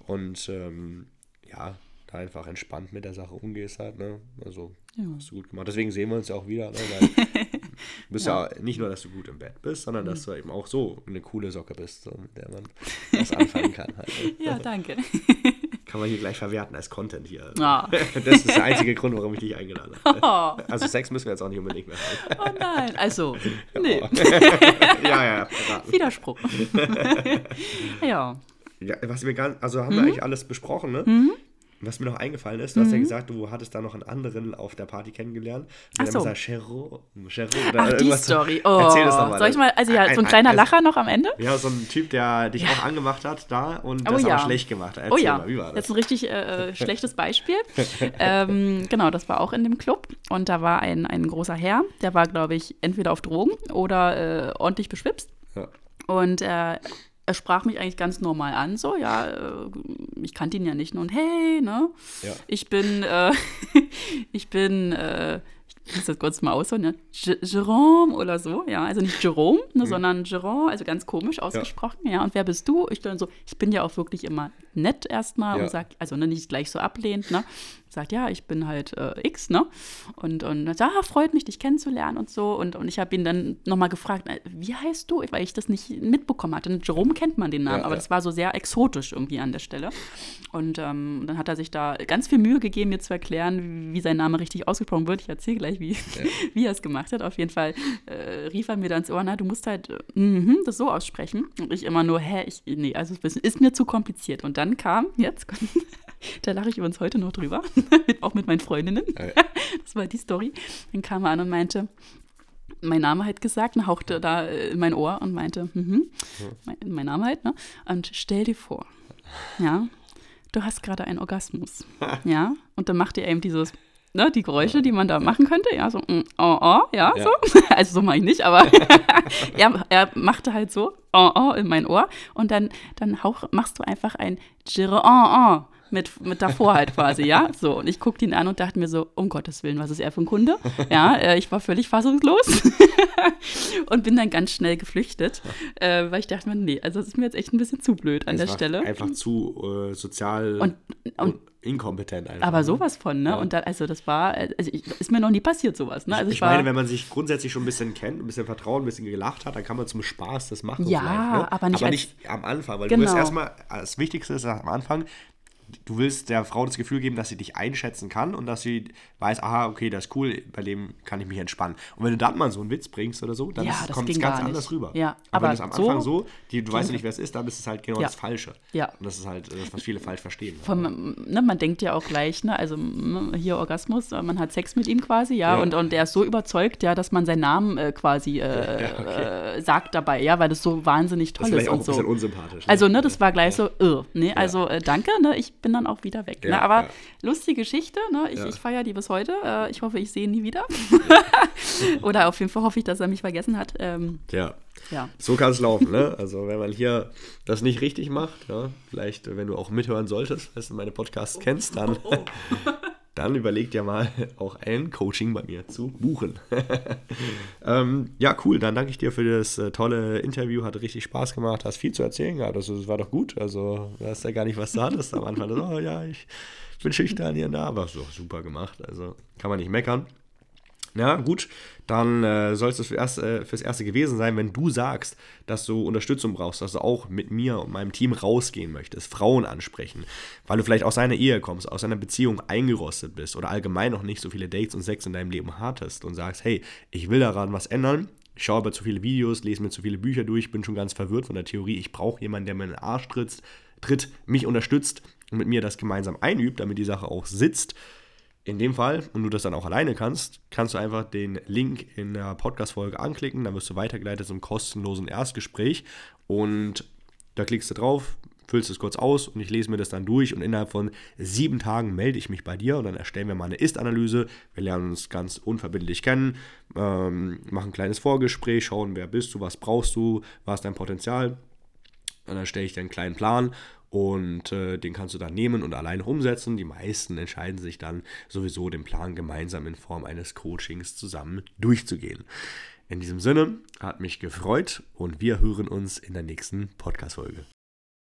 und ähm, ja, da einfach entspannt mit der Sache umgehst halt, ne? Also ja. hast du gut gemacht. Deswegen sehen wir uns ja auch wieder, ne? Weil du bist ja. ja. nicht nur, dass du gut im Bett bist, sondern dass mhm. du eben auch so eine coole Socke bist, so, mit der man was anfangen kann. Halt, ne? Ja, danke. Kann man hier gleich verwerten als Content hier. Oh. Das ist der einzige Grund, warum ich dich eingeladen habe. Oh. Also Sex müssen wir jetzt auch nicht unbedingt mehr haben. Oh nein, also, nee. Oh. ja, ja. Widerspruch. ja. Ja, was wir ganz, also haben mhm. wir eigentlich alles besprochen, ne? Mhm. Was mir noch eingefallen ist, du mhm. hast ja mhm. gesagt, du hattest da noch einen anderen auf der Party kennengelernt. Ach so. Gesagt, Chero, Chero oder Ach, die Story. Oh. Erzähl das nochmal. Soll ich mal, also ja, ein, so ein kleiner ein, Lacher noch am Ende? Ja, so ein Typ, der dich ja. auch angemacht hat da und oh, das ja. aber schlecht gemacht hat. Erzähl oh ja, mal, wie war das? Jetzt ein richtig äh, schlechtes Beispiel. ähm, genau, das war auch in dem Club und da war ein, ein großer Herr, der war, glaube ich, entweder auf Drogen oder äh, ordentlich beschwipst. Ja. Und äh, er sprach mich eigentlich ganz normal an, so, ja, äh, ich kannte ihn ja nicht und hey, ne, ja. ich bin, äh, ich bin, äh, ich muss das kurz mal ausholen, ne? Jerome oder so, ja, also nicht Jerome, ne, mhm. sondern Jerome, also ganz komisch ausgesprochen, ja. ja, und wer bist du? Ich dann so, ich bin ja auch wirklich immer nett erstmal ja. und sag, also ne, nicht gleich so ablehnt, ne, sagt, ja, ich bin halt äh, X, ne? Und, und sagt, ah, freut mich, dich kennenzulernen und so. Und, und ich habe ihn dann nochmal gefragt, wie heißt du? Weil ich das nicht mitbekommen hatte. Und Jerome kennt man den Namen, ja, aber ja. das war so sehr exotisch irgendwie an der Stelle. Und ähm, dann hat er sich da ganz viel Mühe gegeben, mir zu erklären, wie sein Name richtig ausgesprochen wird. Ich erzähle gleich, wie, ja. wie er es gemacht hat. Auf jeden Fall äh, rief er mir dann ins Ohr, na, du musst halt äh, mm das so aussprechen. Und ich immer nur, hä, ich, nee, also es ist mir zu kompliziert. Und dann kam, jetzt, da lache ich übrigens heute noch drüber, auch mit meinen Freundinnen. Das war die Story. Dann kam er an und meinte, mein Name halt gesagt und hauchte da in mein Ohr und meinte, mhm, mein, mein Name halt, ne? Und stell dir vor, ja, du hast gerade einen Orgasmus, ja, und dann macht er eben dieses, ne, die Geräusche, die man da machen könnte, ja, so, mm, oh, oh, ja, ja. so, also so mache ich nicht, aber er, er machte halt so, oh, oh, in mein Ohr und dann, dann hauch, machst du einfach ein Gire, oh, oh, mit, mit davor halt quasi, ja. So, und ich guckte ihn an und dachte mir so, um Gottes Willen, was ist er für ein Kunde? Ja, äh, ich war völlig fassungslos und bin dann ganz schnell geflüchtet, äh, weil ich dachte mir, nee, also das ist mir jetzt echt ein bisschen zu blöd an es der Stelle. Einfach zu äh, sozial und, und, inkompetent einfach. Aber ne? sowas von, ne? Ja. Und da, also das war, also ich, ist mir noch nie passiert sowas, ne? Also ich, ich meine, wenn man sich grundsätzlich schon ein bisschen kennt, ein bisschen vertraut, ein bisschen gelacht hat, dann kann man zum Spaß das machen. Ja, ne? aber nicht, aber nicht am Anfang, weil genau. du wirst erstmal, das Wichtigste ist am Anfang, du willst der Frau das Gefühl geben, dass sie dich einschätzen kann und dass sie weiß, aha, okay, das ist cool, bei dem kann ich mich entspannen. Und wenn du dann mal so einen Witz bringst oder so, dann ja, kommt es ganz anders rüber. Ja, aber, aber wenn es am Anfang so, die, du weißt ja nicht, wer es ist, dann ist es halt genau ja. das Falsche. Ja. Und das ist halt das, was viele falsch verstehen. Von, ne, man denkt ja auch gleich, ne, also ne, hier Orgasmus, man hat Sex mit ihm quasi, ja, ja. Und, und er ist so überzeugt, ja, dass man seinen Namen äh, quasi äh, okay. äh, sagt dabei, ja, weil das so wahnsinnig toll das ist. Das ist auch ein bisschen unsympathisch. Ne? Also, ne, das war gleich so, irr, ne, also äh, danke, ne, ich bin dann auch wieder weg. Ja, ne? Aber ja. lustige Geschichte, ne? ich, ja. ich feiere die bis heute. Äh, ich hoffe, ich sehe ihn nie wieder. Oder auf jeden Fall hoffe ich, dass er mich vergessen hat. Ähm, ja. ja. So kann es laufen, ne? Also wenn man hier das nicht richtig macht, vielleicht, wenn du auch mithören solltest, wenn du meine Podcasts kennst, dann. Oh dann überleg dir mal auch ein Coaching bei mir zu buchen. ähm, ja, cool. Dann danke ich dir für das äh, tolle Interview. Hat richtig Spaß gemacht. Hast viel zu erzählen gehabt. Ja, das, das, war doch gut. Also, du hast ja gar nicht was du hattest am Anfang. Oh ja, ich bin schüchtern hier und da. Aber so, super gemacht. Also, kann man nicht meckern. Ja, gut, dann äh, soll es das äh, fürs Erste gewesen sein, wenn du sagst, dass du Unterstützung brauchst, dass du auch mit mir und meinem Team rausgehen möchtest, Frauen ansprechen, weil du vielleicht aus einer Ehe kommst, aus einer Beziehung eingerostet bist oder allgemein noch nicht so viele Dates und Sex in deinem Leben hattest und sagst, hey, ich will daran was ändern, ich schaue aber zu viele Videos, lese mir zu viele Bücher durch, bin schon ganz verwirrt von der Theorie, ich brauche jemanden, der mir in den Arsch tritt, tritt, mich unterstützt und mit mir das gemeinsam einübt, damit die Sache auch sitzt, in dem Fall, und du das dann auch alleine kannst, kannst du einfach den Link in der Podcast-Folge anklicken, dann wirst du weitergeleitet zum kostenlosen Erstgespräch und da klickst du drauf, füllst es kurz aus und ich lese mir das dann durch und innerhalb von sieben Tagen melde ich mich bei dir und dann erstellen wir mal eine Ist-Analyse. Wir lernen uns ganz unverbindlich kennen, ähm, machen ein kleines Vorgespräch, schauen, wer bist du, was brauchst du, was ist dein Potenzial. Und dann stelle ich dir einen kleinen Plan und äh, den kannst du dann nehmen und alleine umsetzen. Die meisten entscheiden sich dann sowieso, den Plan gemeinsam in Form eines Coachings zusammen durchzugehen. In diesem Sinne hat mich gefreut und wir hören uns in der nächsten Podcast-Folge.